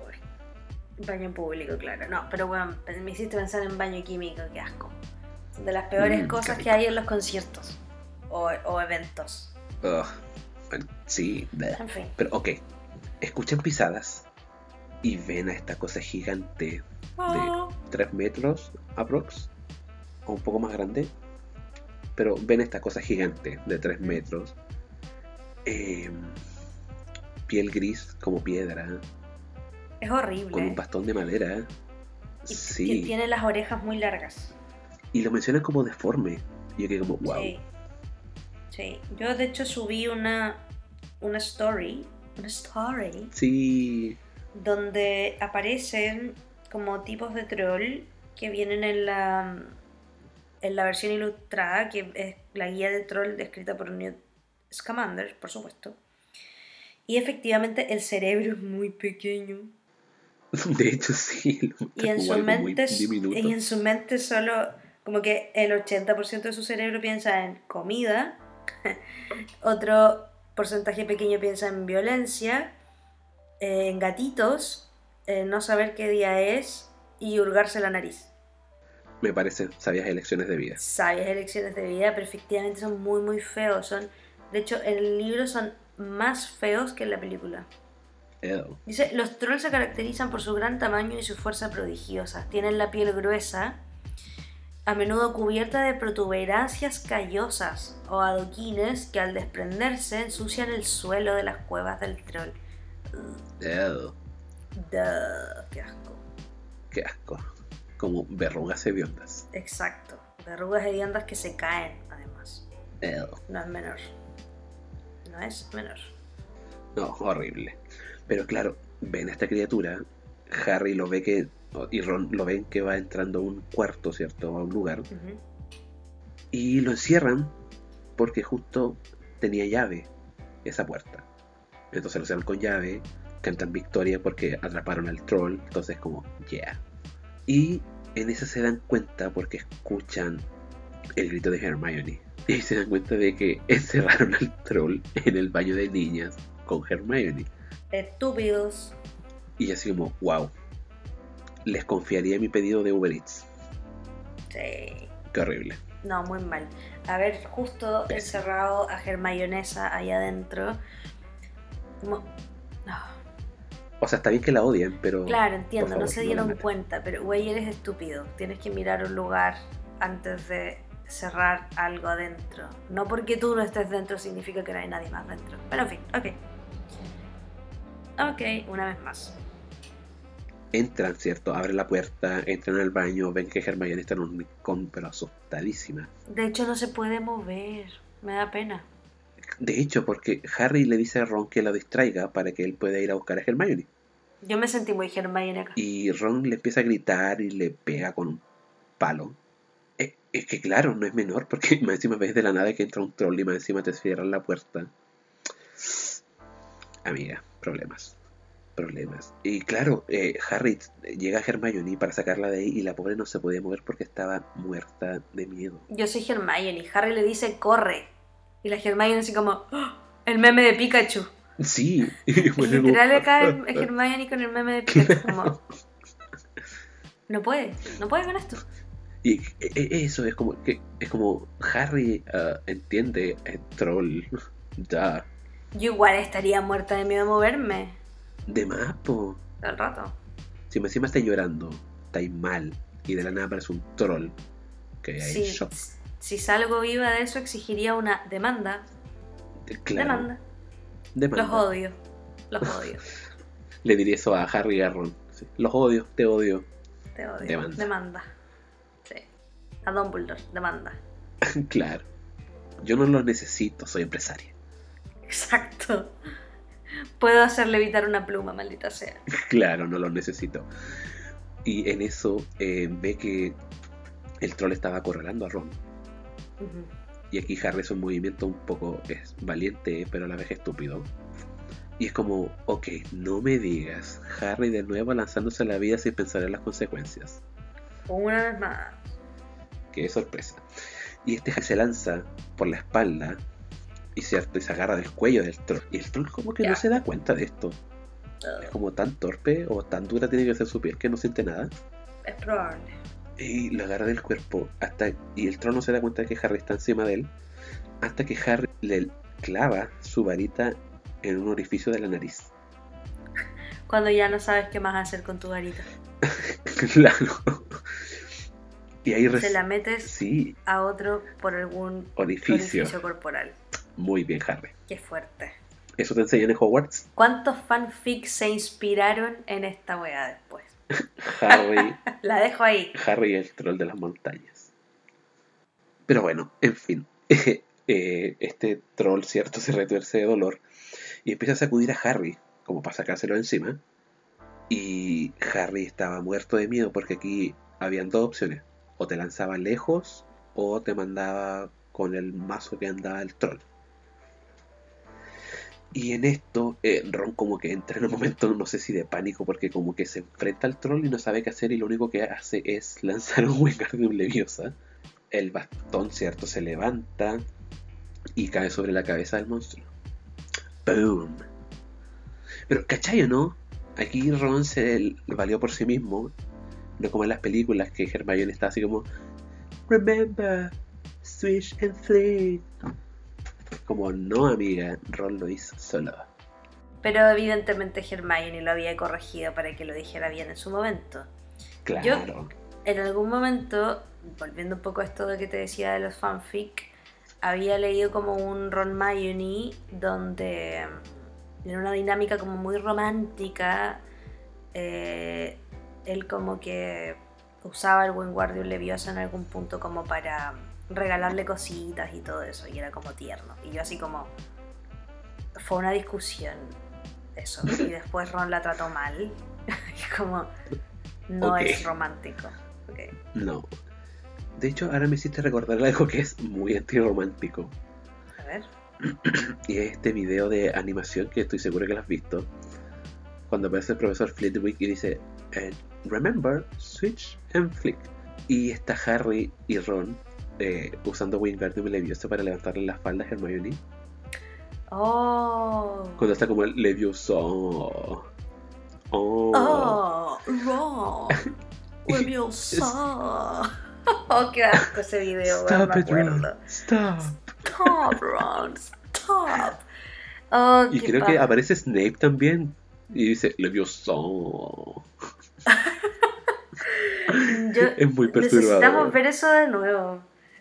Baño público, claro. No, pero bueno, me hiciste pensar en baño químico, qué asco. De las peores mm, cosas que hay en los conciertos o, o eventos. sí, en fin. pero ok. Escuchan pisadas y ven a esta cosa gigante de 3 ah. metros aprox o un poco más grande pero ven esta cosa gigante de 3 metros em, piel gris como piedra es horrible con un bastón de madera y sí. tiene las orejas muy largas y lo mencionan como deforme y yo quedé como wow sí. sí. yo de hecho subí una una story una story sí donde aparecen como tipos de troll que vienen en la, en la versión ilustrada, que es la guía de troll escrita por Newt Scamander, por supuesto. Y efectivamente el cerebro es muy pequeño. *laughs* De hecho, sí. *laughs* Y en, su mente, y en su mente solo, como que el 80% de su cerebro piensa en comida, *laughs* otro porcentaje pequeño piensa en violencia, en gatitos, en no saber qué día es y hurgarse la nariz. Me parecen sabias elecciones de vida. Sabias elecciones de vida, pero efectivamente son muy, muy feos. Son, de hecho, en el libro son más feos que en la película. Dice, los trolls se caracterizan por su gran tamaño y su fuerza prodigiosa. Tienen la piel gruesa, a menudo cubierta de protuberancias callosas o adoquines que al desprenderse ensucian el suelo de las cuevas del troll. Ew. qué asco. Qué asco. Como verrugas hediondas. Exacto. Verrugas hediondas que se caen, además. No es menor. No es menor. No, horrible. Pero claro, ven a esta criatura, Harry lo ve que, y Ron lo ven que va entrando a un cuarto, ¿cierto? A un lugar. Y lo encierran porque justo tenía llave esa puerta. Entonces lo cierran con llave, cantan victoria porque atraparon al troll, entonces como, yeah. Y en eso se dan cuenta porque escuchan el grito de Hermione. Y se dan cuenta de que *laughs* encerraron al troll en el baño de niñas con Hermione. Estúpidos. Y así como, wow. Les confiaría mi pedido de Uber Eats. Sí. Qué horrible. No, muy mal. A ver, justo encerrado a Germayonesa ahí adentro. O sea, está bien que la odien, pero. Claro, entiendo, no se dieron cuenta, pero güey, eres estúpido. Tienes que mirar un lugar antes de cerrar algo adentro. No porque tú no estés dentro significa que no hay nadie más dentro. Pero en fin, ok. Ok, una vez más. Entran, ¿cierto? Abren la puerta, entran al baño, ven que Hermione está en un rincón, pero asustadísima. De hecho, no se puede mover. Me da pena. De hecho, porque Harry le dice a Ron que la distraiga para que él pueda ir a buscar a Hermione. Yo me sentí muy Hermione acá. Y Ron le empieza a gritar y le pega con un palo. Eh, es, que claro, no es menor, porque *laughs* más encima ves de la nada que entra un troll y más encima te cierran la puerta. Amiga, problemas. Problemas. Y claro, eh, Harry llega a Hermione para sacarla de ahí y la pobre no se podía mover porque estaba muerta de miedo. Yo soy Hermione. Harry le dice corre. Y la Hermione así como ¡Oh! el meme de Pikachu. Sí. *laughs* *laughs* literal acá *laughs* Hermione con el meme de Pikachu. Como, no puede, no puede con esto. Y e, e, eso es como que es como Harry ah, entiende el troll. ya. Yo igual estaría muerta de miedo a moverme. De más, po. Al rato. Si me encima está llorando, está mal, y de la nada parece un troll, que hay sí, Si salgo viva de eso, exigiría una demanda. Demanda. demanda. Los odio. Los odio. *laughs* Le diría eso a Harry y a Ron. Los odio, te odio. Te odio. Demanda. demanda. Sí. A Dumbledore, demanda. *laughs* claro. Yo no los necesito, soy empresaria. Exacto. Puedo hacerle evitar una pluma, maldita sea. *laughs* Claro, no lo necesito. Y en eso eh, ve que el troll estaba acorralando a Ron. Y aquí Harry es un movimiento un poco es valiente, pero a la vez estúpido. Y es como, ok, no me digas, Harry de nuevo lanzándose a la vida sin pensar en las consecuencias. Una vez más. Qué sorpresa. Y este se lanza por la espalda y se, se agarra del cuello del troll. Y el troll como que no se da cuenta de esto. Es como tan torpe o tan dura tiene que ser su piel que no siente nada. Es probable. Y lo agarra del cuerpo hasta y el troll no se da cuenta de que Harry está encima de él hasta que Harry le clava su varita en un orificio de la nariz. Cuando ya no sabes qué más hacer con tu varita. *laughs* claro. Y ahí se la metes a otro por algún orificio corporal. Muy bien, Harry. Qué fuerte. ¿Eso te enseñan en Hogwarts? ¿Cuántos fanfics se inspiraron en esta weá después? Harry. *laughs* La dejo ahí. Harry el troll de las montañas. Pero bueno, en fin. *laughs* Eh, este troll, cierto, se retuerce de dolor y empieza a sacudir a Harry, como para sacárselo encima. Y Harry estaba muerto de miedo porque aquí habían dos opciones. O te lanzaba lejos o te mandaba con el mazo que anda el troll. Y en esto, eh, Ron como que entra en un momento, no sé si de pánico, porque como que se enfrenta al troll y no sabe qué hacer y lo único que hace es lanzar un Wingardium Leviosa. El bastón, ¿cierto? Se levanta y cae sobre la cabeza del monstruo. ¡Boom! Pero, ¿cachai no? Aquí Ron se valió por sí mismo, no como en las películas que Hermione está así como Remember, swish and flick. Como no, amiga, Ron lo hizo solo. Pero evidentemente Hermione lo había corregido para que lo dijera bien en su momento. Claro. Yo, en algún momento, volviendo un poco a esto de que te decía de los fanfic, había leído como un Ron Mayoni donde mm, en una dinámica como muy romántica, eh, él como que usaba el Wingardium Leviosa en algún punto como para regalarle cositas y todo eso, y era como tierno. Y yo así como... Fue una discusión eso, y *laughs* después Ron la trató mal, *laughs* y como... No es romántico. Ok. No. De hecho, ahora me hiciste recordar algo que es muy antirromántico. A ver. *clears throat* Y es este video de animación que estoy seguro que lo has visto. Cuando aparece el profesor Flitwick y dice, eh, Remember, switch and flick. Y está Harry y Ron eh, usando Wingardium Leviosa para levantarle las faldas a Hermione. Oh. Cuando está como el Leviosa. Oh. Oh, Ron. *laughs* Leviosa. *laughs* Oh, qué asco ese video, Stop it, Ron. Stop. Stop, Ron. Stop. *laughs* Oh, Y creo que aparece Snape también. Y dice Leviosa. Yo- Es muy perturbador. Necesitamos ver eso de nuevo.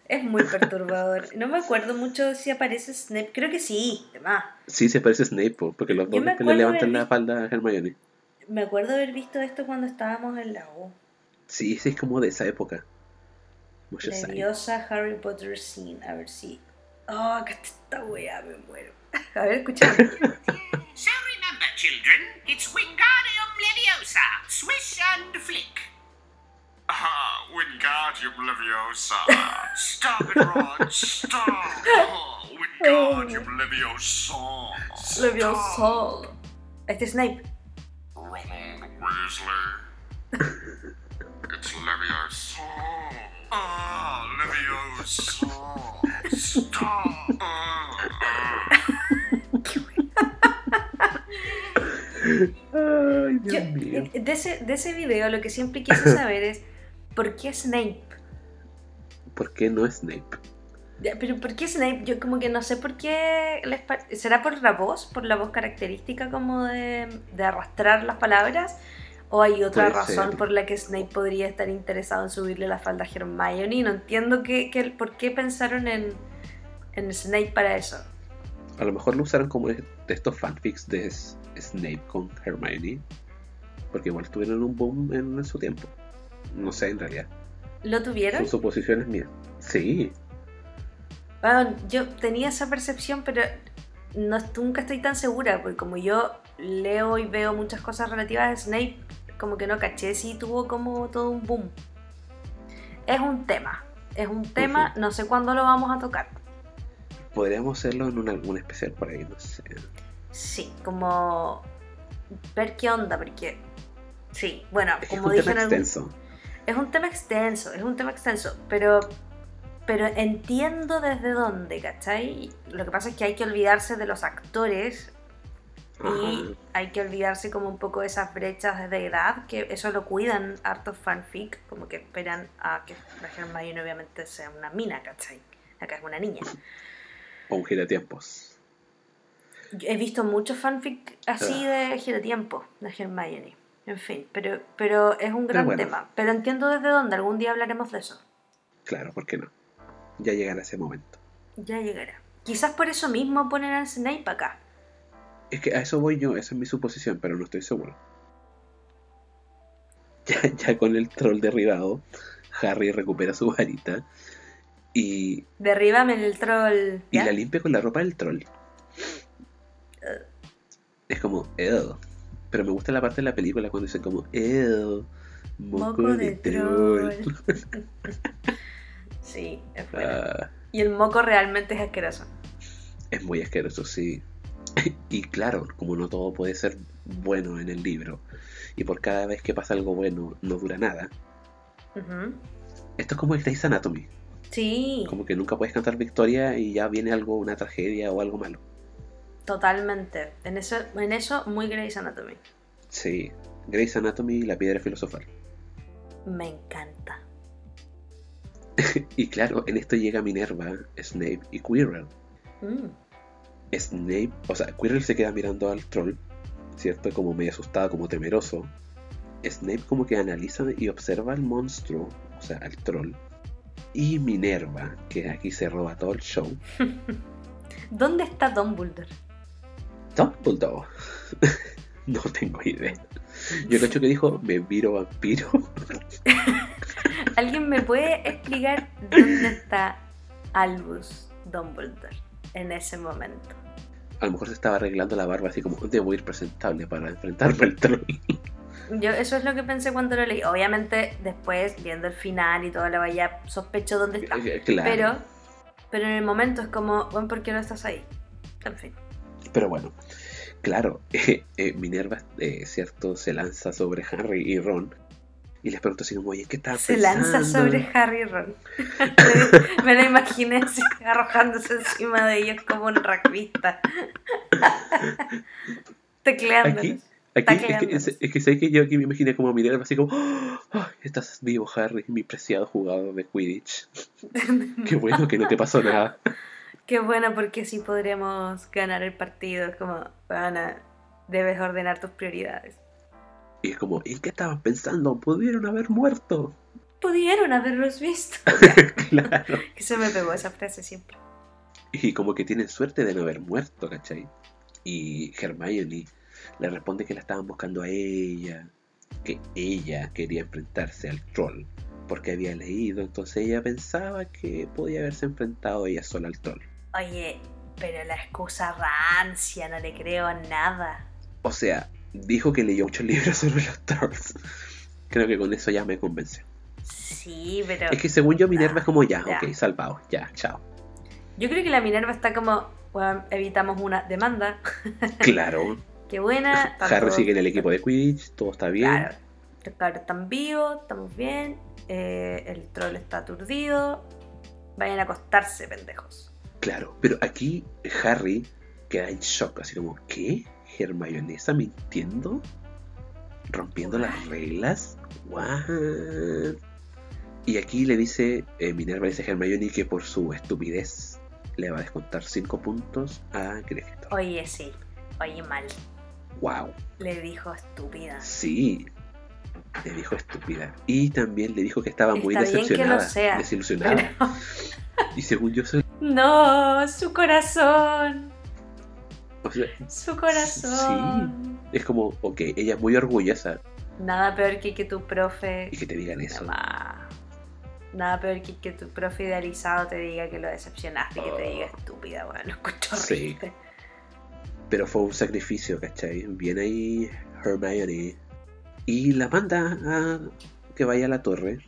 Es muy perturbador. No me acuerdo mucho si aparece Snape. Creo que sí, además. Sí, se parece Snape, po, porque los dos le levantan la falda a Hermione. Me acuerdo haber visto esto cuando estábamos en la U. Sí, sí, es como de esa época. Muchos años. Leviosa Harry Potter scene. A ver si. Oh, que esta weá me muero. *laughs* A ver, escucha. *laughs* So remember, children, it's Wingardium Leviosa. Swish and flick. Ah, Wingardium Leviosa. Stop it, Ron. Stop. Oh, Wingardium Leviosa. Leviosa. Este es Snape. Ronald Weasley. It's Leviosa. Ah, Leviosa. Stop. Ah, ah. Ay, Dios Yo, mío. eh, de, ese, de ese video lo que siempre quise saber es ¿por qué Snape? ¿Por qué no Snape? Ya, Pero ¿por qué Snape? Yo como que no sé por qué les ¿Será por la voz? ¿Por la voz característica como de, de arrastrar las palabras? ¿O hay otra Puede razón ser. por la que Snape podría estar interesado en subirle la falda a Hermione? No entiendo qué, qué- por qué pensaron en, en Snape para eso. A lo mejor lo usaron como de estos fanfics de Snape con Hermione. Porque igual tuvieron un boom en su tiempo. No sé, en realidad. ¿Lo tuvieron? Son suposiciones mías. Sí, Bueno, yo tenía esa percepción, pero no, nunca estoy tan segura, porque como yo leo y veo muchas cosas relativas a Snape, como que no caché si tuvo como todo un boom. Es un tema, es un tema, no sé cuándo lo vamos a tocar. podríamos hacerlo en un, algún especial por ahí, no sé. Sí, como ver qué onda, porque sí, bueno, que es como un dije tema en algún- extenso. Es un tema extenso, es un tema extenso, pero, pero entiendo desde dónde, ¿cachai? Lo que pasa es que hay que olvidarse de los actores y hay que olvidarse como un poco de esas brechas de edad, que eso lo cuidan hartos fanfic, como que esperan a que la Hermione obviamente sea una mina, ¿cachai? Acá es una niña. O un giratiempos. Yo he visto muchos fanfic así Ah. de giratiempo, de Hermione. En fin, pero, pero es un gran bueno. tema. Pero entiendo desde dónde, algún día hablaremos de eso. Claro, ¿por qué no? Ya llegará ese momento. Ya llegará. Quizás por eso mismo ponen a Snape acá. Es que a eso voy yo, esa es mi suposición, pero no estoy seguro. *laughs* Ya, ya con el troll derribado, Harry recupera su varita y, Derríbame el troll. y la limpia con la ropa del troll. Es como, ew. Pero me gusta la parte de la película cuando dicen como, ew, moco, Moco de, de troll. troll. sí, es bueno. Ah, Y el moco realmente es asqueroso. Es muy asqueroso, sí. *laughs* Y claro, como no todo puede ser bueno en el libro, y por cada vez que pasa algo bueno no dura nada, esto es como el Grey's Anatomy. Sí, Como que nunca puedes cantar victoria y ya viene algo, una tragedia o algo malo. Totalmente. En eso, en eso muy Grey's Anatomy. Sí, Grey's Anatomy y la piedra filosofal. Me encanta. *laughs* Y claro, en esto llega Minerva, Snape y Quirrell. Mm. Snape, o sea, Quirrell se queda mirando al troll, ¿cierto? Como medio asustado, como temeroso. Snape como que analiza y observa al monstruo, o sea, al troll. Y Minerva, que aquí se roba todo el show. *laughs* ¿Dónde está Dumbledore? Dumbledore. *laughs* no tengo idea. Yo cacho que dijo, me viro vampiro. *laughs* ¿Alguien me puede explicar dónde está Albus Dumbledore en ese momento? A lo mejor se estaba arreglando la barba así como, debo ir presentable para enfrentarme al troll. Yo eso es lo que pensé cuando lo leí. Obviamente después, viendo el final y todo, la vaya sospecho dónde está. claro. Pero, pero en el momento es como, bueno, ¿por qué no estás ahí? En fin. Pero bueno, claro, *laughs* eh, eh, Minerva, eh, ¿cierto? Se lanza sobre Harry y Ron. Y les pregunto así como, oye, ¿qué estás Se lanza pensando?". sobre Harry y Ron. *laughs* Me lo imaginé así, arrojándose encima de ellos como un rugbyista. *laughs* Tecleándolos. Aquí, aquí es, que, es, que sé que yo aquí me imaginé como a Minerva así como, "Ay, estás vivo Harry, mi preciado jugador de Quidditch. Qué bueno que no te pasó nada. Qué bueno porque así podremos ganar el partido. Es como, Ana, debes ordenar tus prioridades. Y es como, ¿en qué estaban pensando? Pudieron haber muerto. Pudieron haberlos visto. *laughs* claro. *laughs* Que se me pegó esa frase siempre. Y como que tienen suerte de no haber muerto, ¿cachai? Y Hermione le responde que la estaban buscando a ella, que ella quería enfrentarse al troll, porque había leído, entonces ella pensaba que podía haberse enfrentado ella sola al troll. Oye, pero la excusa rancia, no le creo nada. O sea, dijo que leyó muchos libros sobre los trolls. Creo que con eso ya me convenció. Sí, pero Es que según yo Minerva es como ya, Ya. ok, salvado, ya, chao. yo creo que la Minerva está como, bueno, evitamos una demanda. *laughs* Claro, Qué buena. Harry sigue en el equipo de Quidditch, todo está bien. Claro, los cabros están vivos, estamos bien. eh, el troll está aturdido. Vayan a acostarse, pendejos. Claro, pero aquí Harry queda en shock, así como, ¿qué? ¿Hermione está mintiendo? ¿Rompiendo las reglas? ¿What? Y aquí le dice, eh, Minerva dice a Hermione que por su estupidez le va a descontar 5 puntos a Gryffindor. Oye, sí. Oye, mal. ¡Wow! Le dijo estúpida. Sí, le dijo estúpida. Y también le dijo que estaba muy Está bien que lo decepcionada, sea, desilusionada. Pero... Y según yo, soy, No, su corazón. o sea, Su corazón. es como, ok, ella es muy orgullosa Nada peor que que tu profe. y que te digan eso. Mamá. Nada peor que que tu profe idealizado te diga que lo decepcionaste y que te diga Oh. estúpida, bueno, escucho Sí. Pero fue un sacrificio, ¿cachai? Viene ahí Hermione y la manda a que vaya a la torre.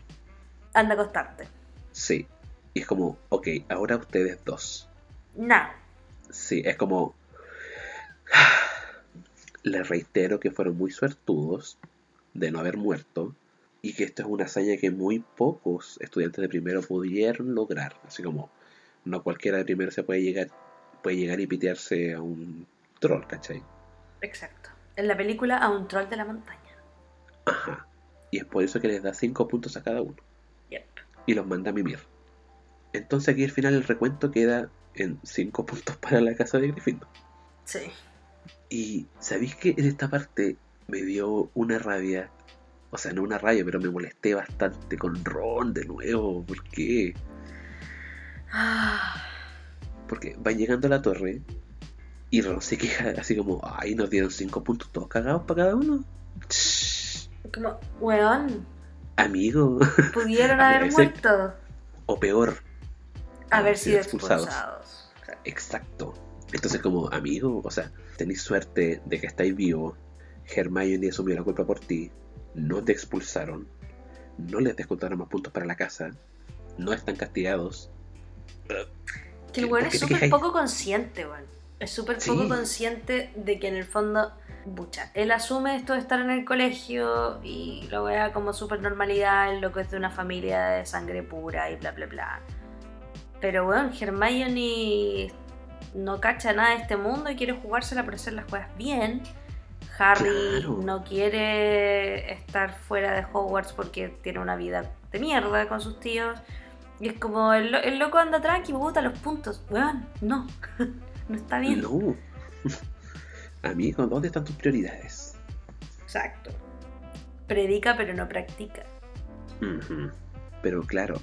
Anda a acostarte. Sí. Y es como, ok, ahora ustedes dos. No. Sí, es como... *sighs* Les reitero que fueron muy suertudos de no haber muerto y que esto es una hazaña que muy pocos estudiantes de primero pudieron lograr. Así como, no cualquiera de primero se puede llegar, puede llegar y pitearse a un troll, ¿cachai? Exacto. En la película a un troll de la montaña. Ajá. Y es por eso que les da 5 puntos a cada uno. Yep. Y los manda a mimir. Entonces aquí al final el recuento queda en 5 *laughs* puntos para la casa de Gryffindor. Sí. Y ¿sabéis que en esta parte me dio una rabia? O sea, no una rabia, pero me molesté bastante con Ron de nuevo. ¿Por qué? Ah, Porque van llegando a la torre y Ron se queja así como, ay, nos dieron 5 puntos todos cagados para cada uno. Como, weón, amigo. *laughs* pudieron haber muerto. o peor, Haber sido expulsados. expulsados. Exacto. Entonces, como amigo, o sea, tenéis suerte de que estáis vivo. Hermione asumió la culpa por ti. No te expulsaron. No les descontaron más puntos para la casa. No están castigados. Que el ¿Por weón qué es súper poco consciente, weón. Es súper Sí. poco consciente de que en el fondo, bucha, él asume esto de estar en el colegio y lo vea como súper normalidad, en lo que es de una familia de sangre pura y bla, bla, bla. Pero, weón, Hermione no cacha nada de este mundo y quiere jugársela por hacer las cosas bien. Harry Claro. no quiere estar fuera de Hogwarts porque tiene una vida de mierda con sus tíos. Y es como, el, el loco anda tranqui, bota los puntos. Weón, no, *laughs* no está bien. No. *laughs* Amigo, ¿dónde están tus prioridades? Exacto. Predica pero no practica. Pero claro,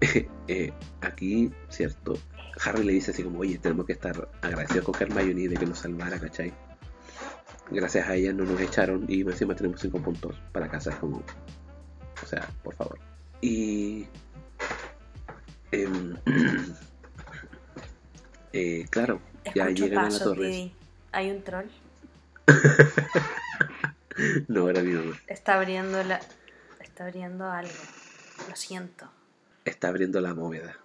*laughs* eh, aquí, cierto, Harry le dice así como, oye, tenemos que estar agradecidos con Hermione de que nos salvara, ¿cachai? Gracias a ella no nos echaron y encima tenemos 5 puntos para casa, es como, o sea, por favor. Y... em, *clears throat* eh, claro, ya llegan a la torre. Hay un troll. *laughs* No, era mi mamá. Está abriendo la. Está abriendo algo. Lo siento. Está abriendo la bóveda.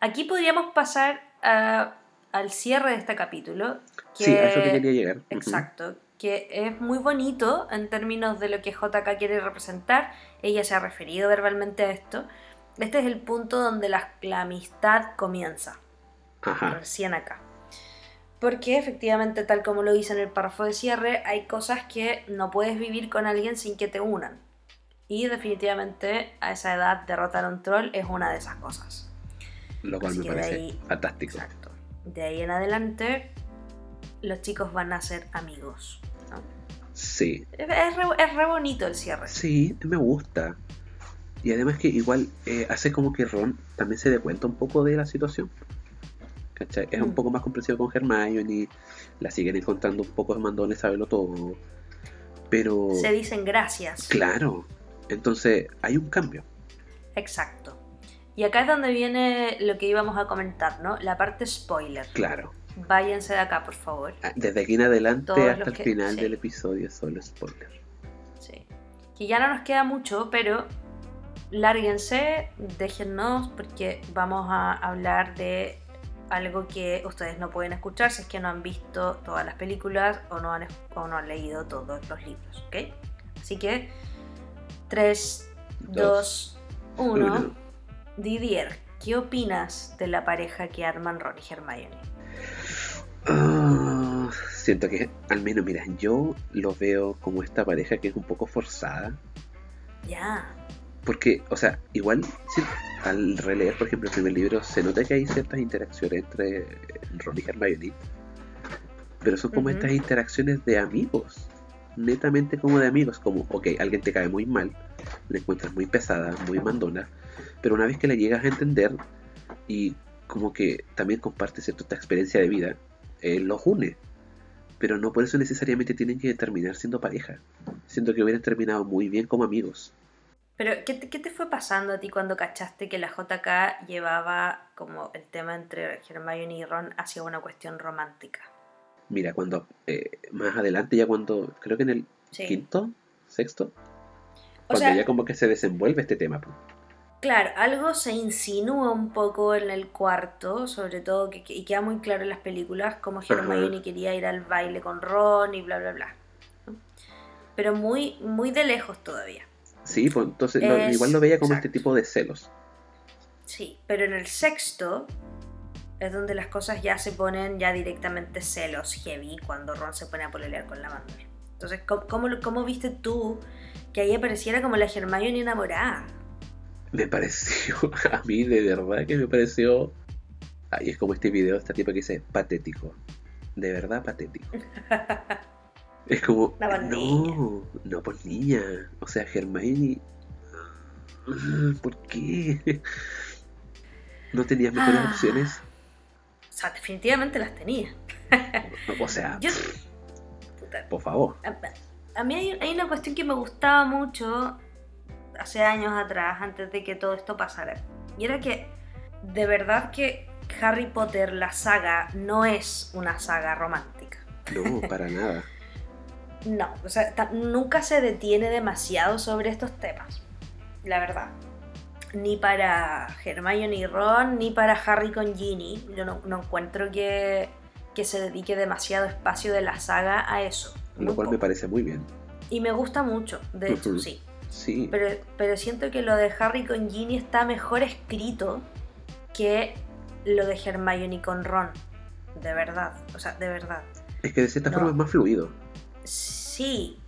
Aquí podríamos pasar a- al cierre de este capítulo. Que, Sí, a eso que quería llegar. Exacto. Que es muy bonito en términos de lo que JK quiere representar. Ella se ha referido verbalmente a esto. Este es el punto donde la, la amistad comienza. Ajá. recién acá. Porque efectivamente, tal como lo dice en el párrafo de cierre, hay cosas que no puedes vivir con alguien sin que te unan. Y definitivamente a esa edad derrotar a un troll es una de esas cosas. Lo cual Así me parece ahí- fantástico. Exacto. De ahí en adelante, los chicos van a ser amigos. ¿no? Sí, Es, es re, es re bonito el cierre. Sí, me gusta. Y además que igual eh, hace como que Ron también se dé cuenta un poco de la situación. ¿Cachai? Es un Mm. poco más comprensivo con Hermione, la siguen encontrando un poco de mandones, saberlo todo. Pero, Se dicen gracias. claro, entonces hay un cambio. Exacto. Y acá es donde viene lo que íbamos a comentar, ¿no? La parte spoiler. Claro. Váyanse de acá, por favor. Ah, Desde aquí en adelante Todos hasta el que- final sí. del episodio solo spoiler. Sí. Que ya no nos queda mucho, pero lárguense, déjennos, porque vamos a hablar de algo que ustedes no pueden escuchar si es que no han visto todas las películas o no han, o no han leído todos los libros, ¿ok? Así que 3, 2, 1. Uno. Didier, ¿qué opinas de la pareja que arman Ron y Hermione? Ah, siento que, al menos, mira, yo lo veo como esta pareja que es un poco forzada. Ya. Porque, o sea, igual al releer, por ejemplo, el primer libro, se nota que hay ciertas interacciones entre Ron y Hermione. Pero son como estas interacciones de amigos. Netamente como de amigos. Como, ok, alguien te cae muy mal, la encuentras muy pesada, muy mandona. Pero una vez que la llegas a entender y como que también comparte cierta experiencia de vida, eh, los une. Pero no por eso necesariamente tienen que terminar siendo pareja. Siento que hubieran terminado muy bien como amigos. Pero, ¿qué te, qué te fue pasando a ti cuando cachaste que la JK llevaba como el tema entre Hermione y Ron hacia una cuestión romántica? Mira, cuando eh, más adelante, ya cuando, creo que en el Sí. quinto, sexto, O cuando sea, ya como que se desenvuelve este tema. po. claro, algo se insinúa un poco en el cuarto, sobre todo, que, que- y queda muy claro en las películas, como Hermione quería ir al baile con Ron y bla, bla, bla. ¿no? Pero muy, muy de lejos todavía. Sí, pues entonces lo- igual lo veía como este tipo de celos. Sí, pero en el sexto es donde las cosas ya se ponen ya directamente celos heavy cuando Ron se pone a pololear con la Lavender. Entonces, ¿cómo, cómo, cómo viste tú que ahí apareciera como la Hermione enamorada? Me pareció, *laughs* a mí de verdad que me pareció, ay, es como este video de esta tipa que dice patético, de verdad patético. *laughs* Es como, La no, no pues niña, o sea, Hermione, ah, ¿por qué? *laughs* ¿No tenías mejores Ah. opciones? O sea, definitivamente las tenía. O sea, *laughs* Yo, puta, por favor. a, a mí hay, hay una cuestión que me gustaba mucho hace años atrás, antes de que todo esto pasara. Y era que, de verdad que Harry Potter, la saga, no es una saga romántica. No, para *laughs* nada. No, o sea, nunca se detiene demasiado sobre estos temas, la verdad. Ni para Hermione y Ron, ni para Harry con Ginny. Yo no, no encuentro que, que se dedique demasiado espacio de la saga a eso. Lo cual me parece muy bien. Y me gusta mucho, de hecho, sí. Sí. Pero, pero siento que lo de Harry con Ginny está mejor escrito que lo de Hermione con Ron. De verdad, o sea, de verdad. Es que de cierta No. forma es más fluido. Sí,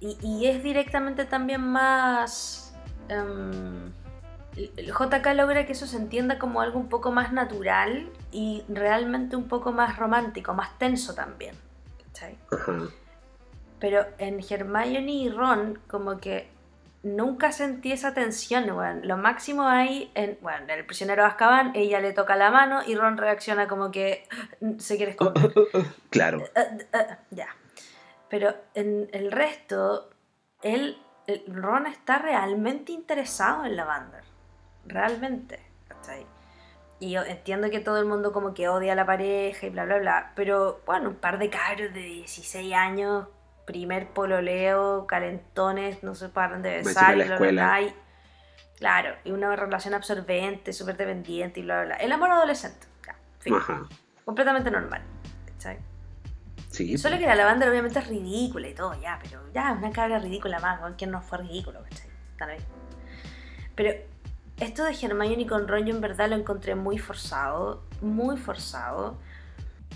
y, y es directamente también más... em, JK logra que eso se entienda como algo un poco más natural y realmente un poco más romántico, más tenso también. Pero en Hermione y Ron, como que nunca sentí esa tensión. Lo máximo hay en, bueno, en El prisionero de Azkaban, ella le toca la mano y Ron reacciona como que se quiere esconder. *laughs* Claro. Eh, eh, ya. Pero en el resto, él, Ron está realmente interesado en Lavander. Realmente. ¿cachai? Y yo entiendo que todo el mundo como que odia a la pareja y bla, bla, bla. Pero bueno, un par de cabros de 16 años, primer pololeo, calentones, no se paran de besar y la bla, bla, bla. y- claro, y una relación absorbente, súper dependiente y bla, bla, bla. El amor adolescente. Fin. Ajá. Completamente normal. ¿cachai? Sí. Solo que la lavanda obviamente es ridícula y todo, ya, pero ya, una cabra ridícula más, weón, ¿quién no fue ridículo, ¿cachai? Tal vez. Pero esto de Hermione con Ron yo en verdad lo encontré muy forzado, muy forzado.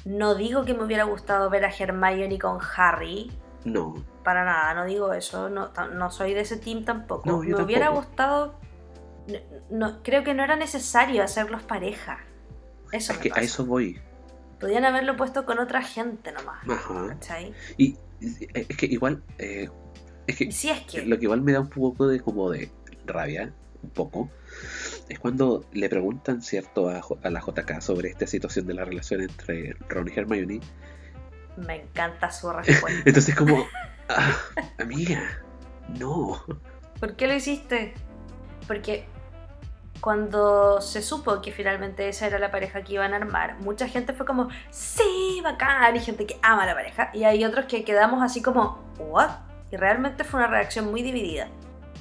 No digo que me hubiera gustado ver a Hermione con Harry, No. para nada, no digo eso, no, no soy de ese team tampoco. No, me hubiera gustado, no, no- creo que no era necesario hacerlos pareja. Eso Es que a pasa. eso voy. Podían haberlo puesto con otra gente nomás, Ajá. ¿cachai? Y y- es que igual. eh, es que si es que... lo que igual me da un poco de como de rabia, un poco, es cuando le preguntan, ¿cierto?, a, la JK sobre esta situación de la relación entre Ron y Hermione. Me encanta su *laughs* respuesta. Entonces como, ah, amiga, no. ¿Por qué lo hiciste? Porque cuando se supo que finalmente esa era la pareja que iban a armar, mucha gente fue como, sí, bacán, y gente que ama a la pareja, y hay otros que quedamos así como, ¿what? Y realmente fue una reacción muy dividida.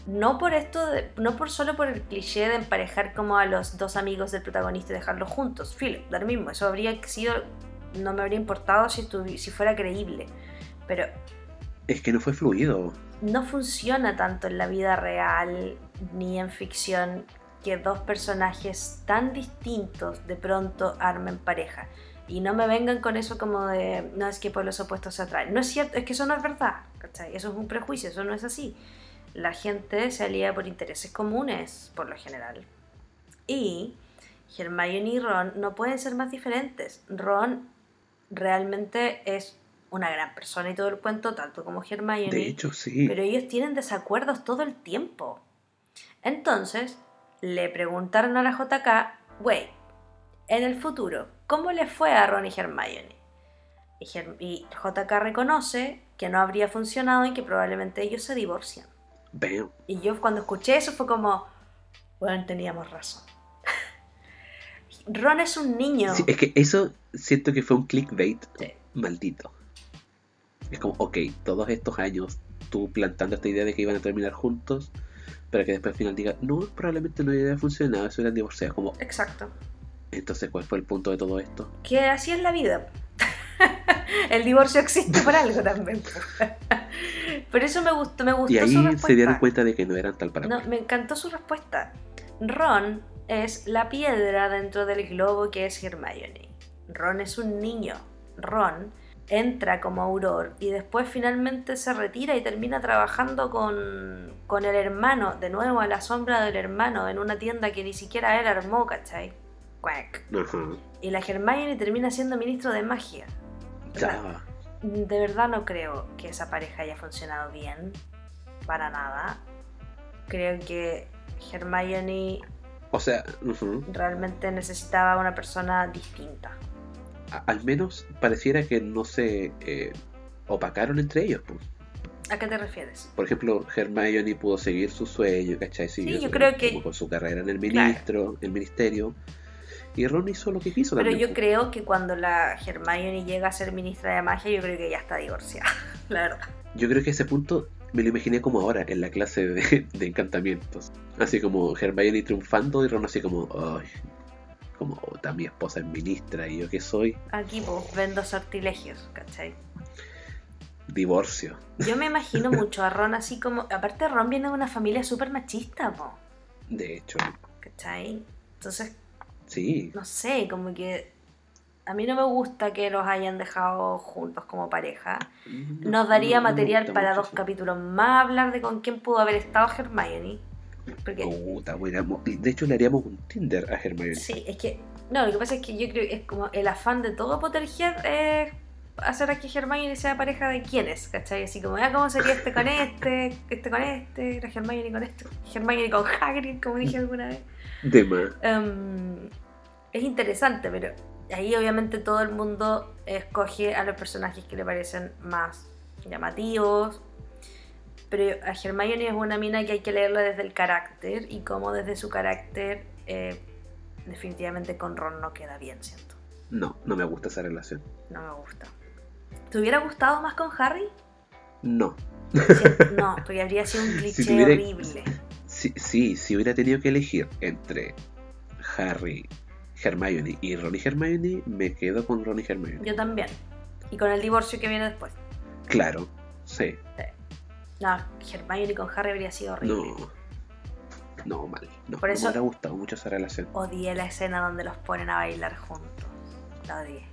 No por esto, de- no por solo por el cliché de emparejar como a los dos amigos del protagonista y dejarlos juntos, filo, dar mismo, eso habría sido, no me habría importado si, si fuera creíble, pero Es que no fue fluido. no funciona tanto en la vida real ni en ficción que dos personajes tan distintos de pronto armen pareja. Y no me vengan con eso como de, no es que por los opuestos se atraen. No es cierto, es que eso no es verdad. ¿cachai? Eso es un prejuicio, eso no es así. La gente se alía por intereses comunes, por lo general. Y Hermione y Ron no pueden ser más diferentes. Ron realmente es una gran persona y todo el cuento, tanto como Hermione. De hecho, sí. Pero ellos tienen desacuerdos todo el tiempo. Entonces, le preguntaron a la JK, güey, en el futuro, ¿cómo le fue a Ron y Hermione? Y, Her- y JK reconoce que no habría funcionado y que probablemente ellos se divorcian. Bam. Y yo cuando escuché eso fue como, bueno, teníamos razón. *laughs* Ron es un niño. Sí, es que eso siento que fue un clickbait Sí. maldito. Es como, ok, todos estos años tú plantando esta idea de que iban a terminar juntos, para que después al final diga, no, probablemente no hubiera funcionado, se hubieran divorciado. Como, Exacto. entonces, ¿cuál fue el punto de todo esto? Que así es la vida. *laughs* El divorcio existe por algo también. *laughs* Por eso me gustó, me gustó Y su ahí respuesta. se dieron cuenta de que no eran tal para No, me encantó su respuesta. Ron es la piedra dentro del globo que es Hermione. Ron es un niño. Ron entra como auror y después finalmente se retira y termina trabajando con, con el hermano, de nuevo a la sombra del hermano, en una tienda que ni siquiera él armó, ¿cachai? Quack. Ajá. Y la Hermione termina siendo ministro de magia. De verdad no creo que esa pareja haya funcionado bien. Para nada. Creo que Hermione O sea, ujú. realmente necesitaba una persona distinta. A- al menos pareciera que no se eh, opacaron entre ellos. pues. ¿A qué te refieres? Por ejemplo, Hermione pudo seguir su sueño, ¿cachai? Siguió yo su- creo que- como con su carrera en el ministro, el ministerio. Y Ron hizo lo que quiso Pero también. yo creo que cuando la Hermione llega a ser ministra de magia, yo creo que ya está divorciada. *laughs* La verdad. Yo creo que a ese punto me lo imaginé como ahora, en la clase de, de encantamientos. Así como Hermione triunfando y Ron así como, ay, como "Ota, mi esposa es ministra y yo que soy, Aquí pues vendo sortilegios, ¿cachai? divorcio. Yo me imagino *laughs* mucho a Ron así como. Aparte, Ron viene de una familia súper machista, po, De hecho, ¿cachai? Entonces, sí. no sé, como que. A mí no me gusta que los hayan dejado juntos como pareja. Nos daría no material para dos eso. capítulos más hablar de con quién pudo haber estado Hermione. Porque Puta, buena- De hecho, le haríamos un Tinder a Hermione. Sí, es que. No, lo que pasa es que yo creo que es como el afán de todo Potterhead es hacer a que Hermione sea pareja de quienes, ¿cachai? Así como, ah, ¿cómo sería este con este? *laughs* Este con este, la Hermione con este, Hermione con Hagrid, como dije alguna vez. De más. Em, es interesante, pero ahí obviamente todo el mundo escoge a los personajes que le parecen más llamativos. Pero a Hermione es una mina que hay que leerla desde el carácter y como desde su carácter eh, definitivamente con Ron no queda bien, siento. No, no me gusta esa relación. No me gusta. ¿Te hubiera gustado más con Harry? No. No, porque habría sido un *laughs* cliché tuviera- horrible. Sí, sí, si hubiera tenido que elegir entre Harry, Hermione y Ron y Hermione, me quedo con Ron y Hermione. Yo también. Y con el divorcio que viene después. Claro, sí. No, Hermione con Harry habría sido horrible. No. No, mal. No, Por no eso- me hubiera gustado mucho esa relación. Odié la escena donde los ponen a bailar juntos. La odié.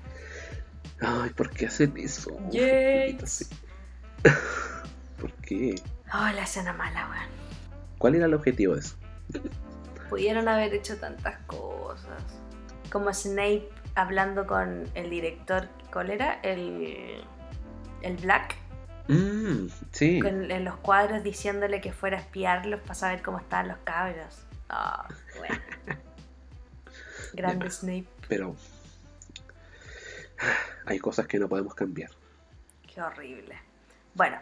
Ay, ¿por qué hacen eso? Sea. *laughs* ¿Por qué? Oh, la escena mala, weón. ¿Cuál era el objetivo de eso? Pudieron haber hecho tantas cosas. Como Snape hablando con el director, ¿cuál era? El, el Black, Mm, sí. con, en los cuadros diciéndole que fuera a espiarlos para saber cómo estaban los cabros. Ah, bueno. *laughs* Grande. Snape, Pero hay cosas que no podemos cambiar. qué horrible. Bueno,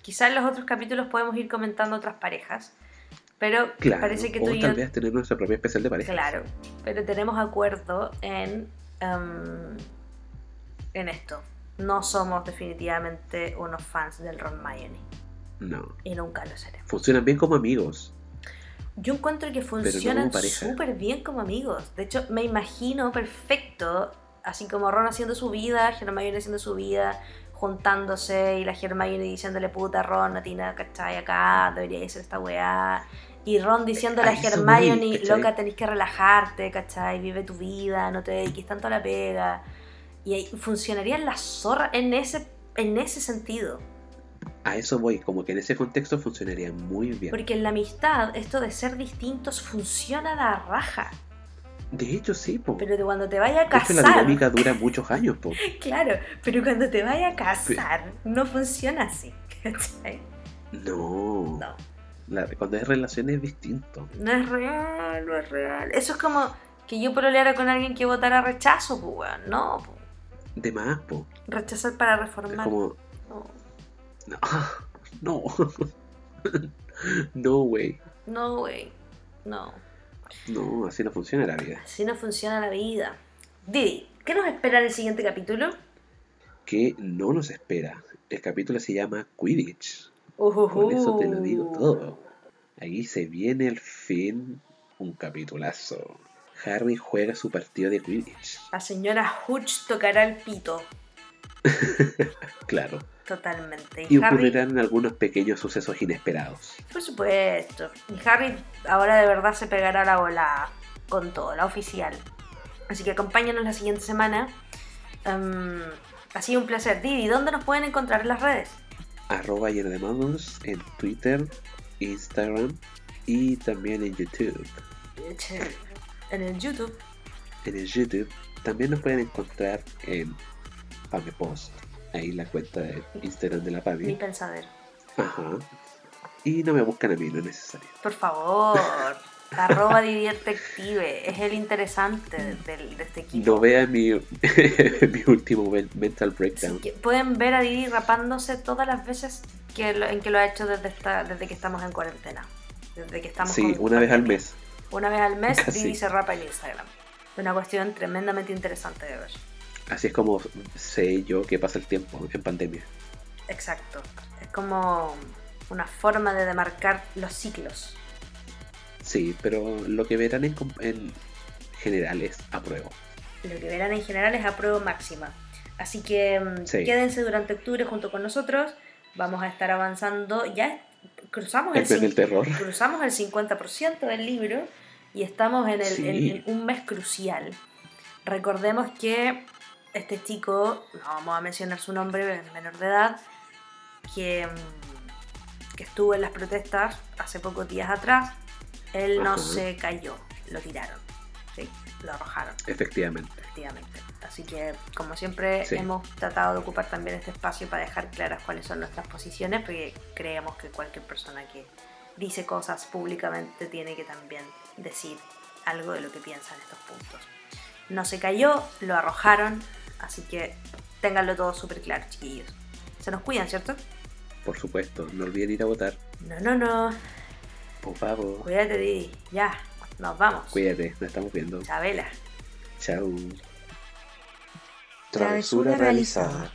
quizás en los otros capítulos podemos ir comentando otras parejas, pero Claro. parece que tú y tal yo vez tener nuestra propia especial de pareja. Claro, pero tenemos acuerdo en, em, en esto. No somos definitivamente unos fans del Ron Hermione No. y nunca lo seremos. Funcionan bien como amigos. Yo encuentro que funcionan súper bien como amigos. De hecho, me imagino perfecto, así como Ron haciendo su vida, Hermione haciendo su vida, juntándose y la Hermione diciéndole puta Ron, a ti nada, ¿cachai? Acá debería ser esta weá. Y Ron diciéndole a A eso Hermione, loca, tenés que relajarte, ¿cachai? Vive tu vida, no te dediques tanto a la pega. Y ahí funcionaría la zorra en ese, en ese sentido. A eso voy, como que en ese contexto funcionaría muy bien. Porque en la amistad, esto de ser distintos funciona a la raja. De hecho, sí, po. Pero de cuando te vaya a de hecho, la casar. dinámica dura *laughs* muchos años, po. Claro, pero cuando te vaya a casar, no funciona así. *laughs* ¿cachai? No. No, La- cuando hay relaciones es distinto. no es real, no es real. Eso es como que yo pololeara con alguien que votara rechazo, pues, weón. No, pues. De más, po. Rechazar para Es reformar. como. No, No. *laughs* No. No, güey. no, güey. No. No, así no funciona la vida. Así no funciona la vida. Didi, ¿qué nos espera en el siguiente capítulo? Que no nos espera. El capítulo se llama Quidditch. Ujujú. Con eso te lo digo todo. Ahí se viene el fin. Un capitulazo. Harry juega su partido de Quidditch. La señora Hooch tocará el pito. *laughs* Claro. Totalmente. Y Y Harry, ocurrirán algunos pequeños sucesos inesperados. por supuesto. Y Harry ahora de verdad se pegará la bola con todo, la oficial. Así que acompáñanos la siguiente semana. Em, ha sido un placer. Didi, ¿dónde nos pueden encontrar en las redes? Arroba Mothers en Twitter, Instagram y también en YouTube. En el YouTube. En el YouTube también nos pueden encontrar en Pame Post. Ahí la cuenta de Instagram de la Mi Pame. pensadero. Ajá. Y no me buscan a mí, no es necesario. Por favor. *laughs* Arroba Detective. Es el interesante del- de, este equipo. No vean mi, *laughs* mi último men- mental breakdown. pueden ver a Didi rapándose todas las veces que lo- en que lo ha hecho desde, esta, desde que estamos en cuarentena. Desde que estamos Sí, una vez al mes. Una vez al mes *laughs* Casi. Didi se rapa en Instagram. Una cuestión tremendamente interesante de ver. Así es como sé yo que pasa el tiempo en pandemia. Exacto. Es como una forma de demarcar los ciclos. Sí, pero lo que verán en, en general es apruebo. Lo que verán en general es a prueba máxima. Así que mm, Sí. quédense durante octubre junto con nosotros. Vamos a estar avanzando. Ya cruzamos el, El terror. *laughs* cruzamos el 50% del libro y estamos en, el, Sí. en- en un mes crucial. Recordemos que este chico, no vamos a mencionar su nombre, es menor de edad, que, mm, que estuvo en las protestas hace pocos días atrás, él no Ajá. se cayó, lo tiraron, ¿sí? lo arrojaron Efectivamente. efectivamente. Así que, como siempre, Sí. hemos tratado de ocupar también este espacio para dejar claras cuáles son nuestras posiciones, porque creemos que cualquier persona que dice cosas públicamente tiene que también decir algo de lo que piensa en estos puntos. No se cayó, lo arrojaron, así que ténganlo todo súper claro, chiquillos. Se nos cuidan, ¿cierto? Por supuesto, no olviden ir a votar. No, no, no. Por favor. Cuídate, Didi. Ya, nos vamos. Cuídate, nos estamos viendo. Chabela. Chao. Travesura realizada.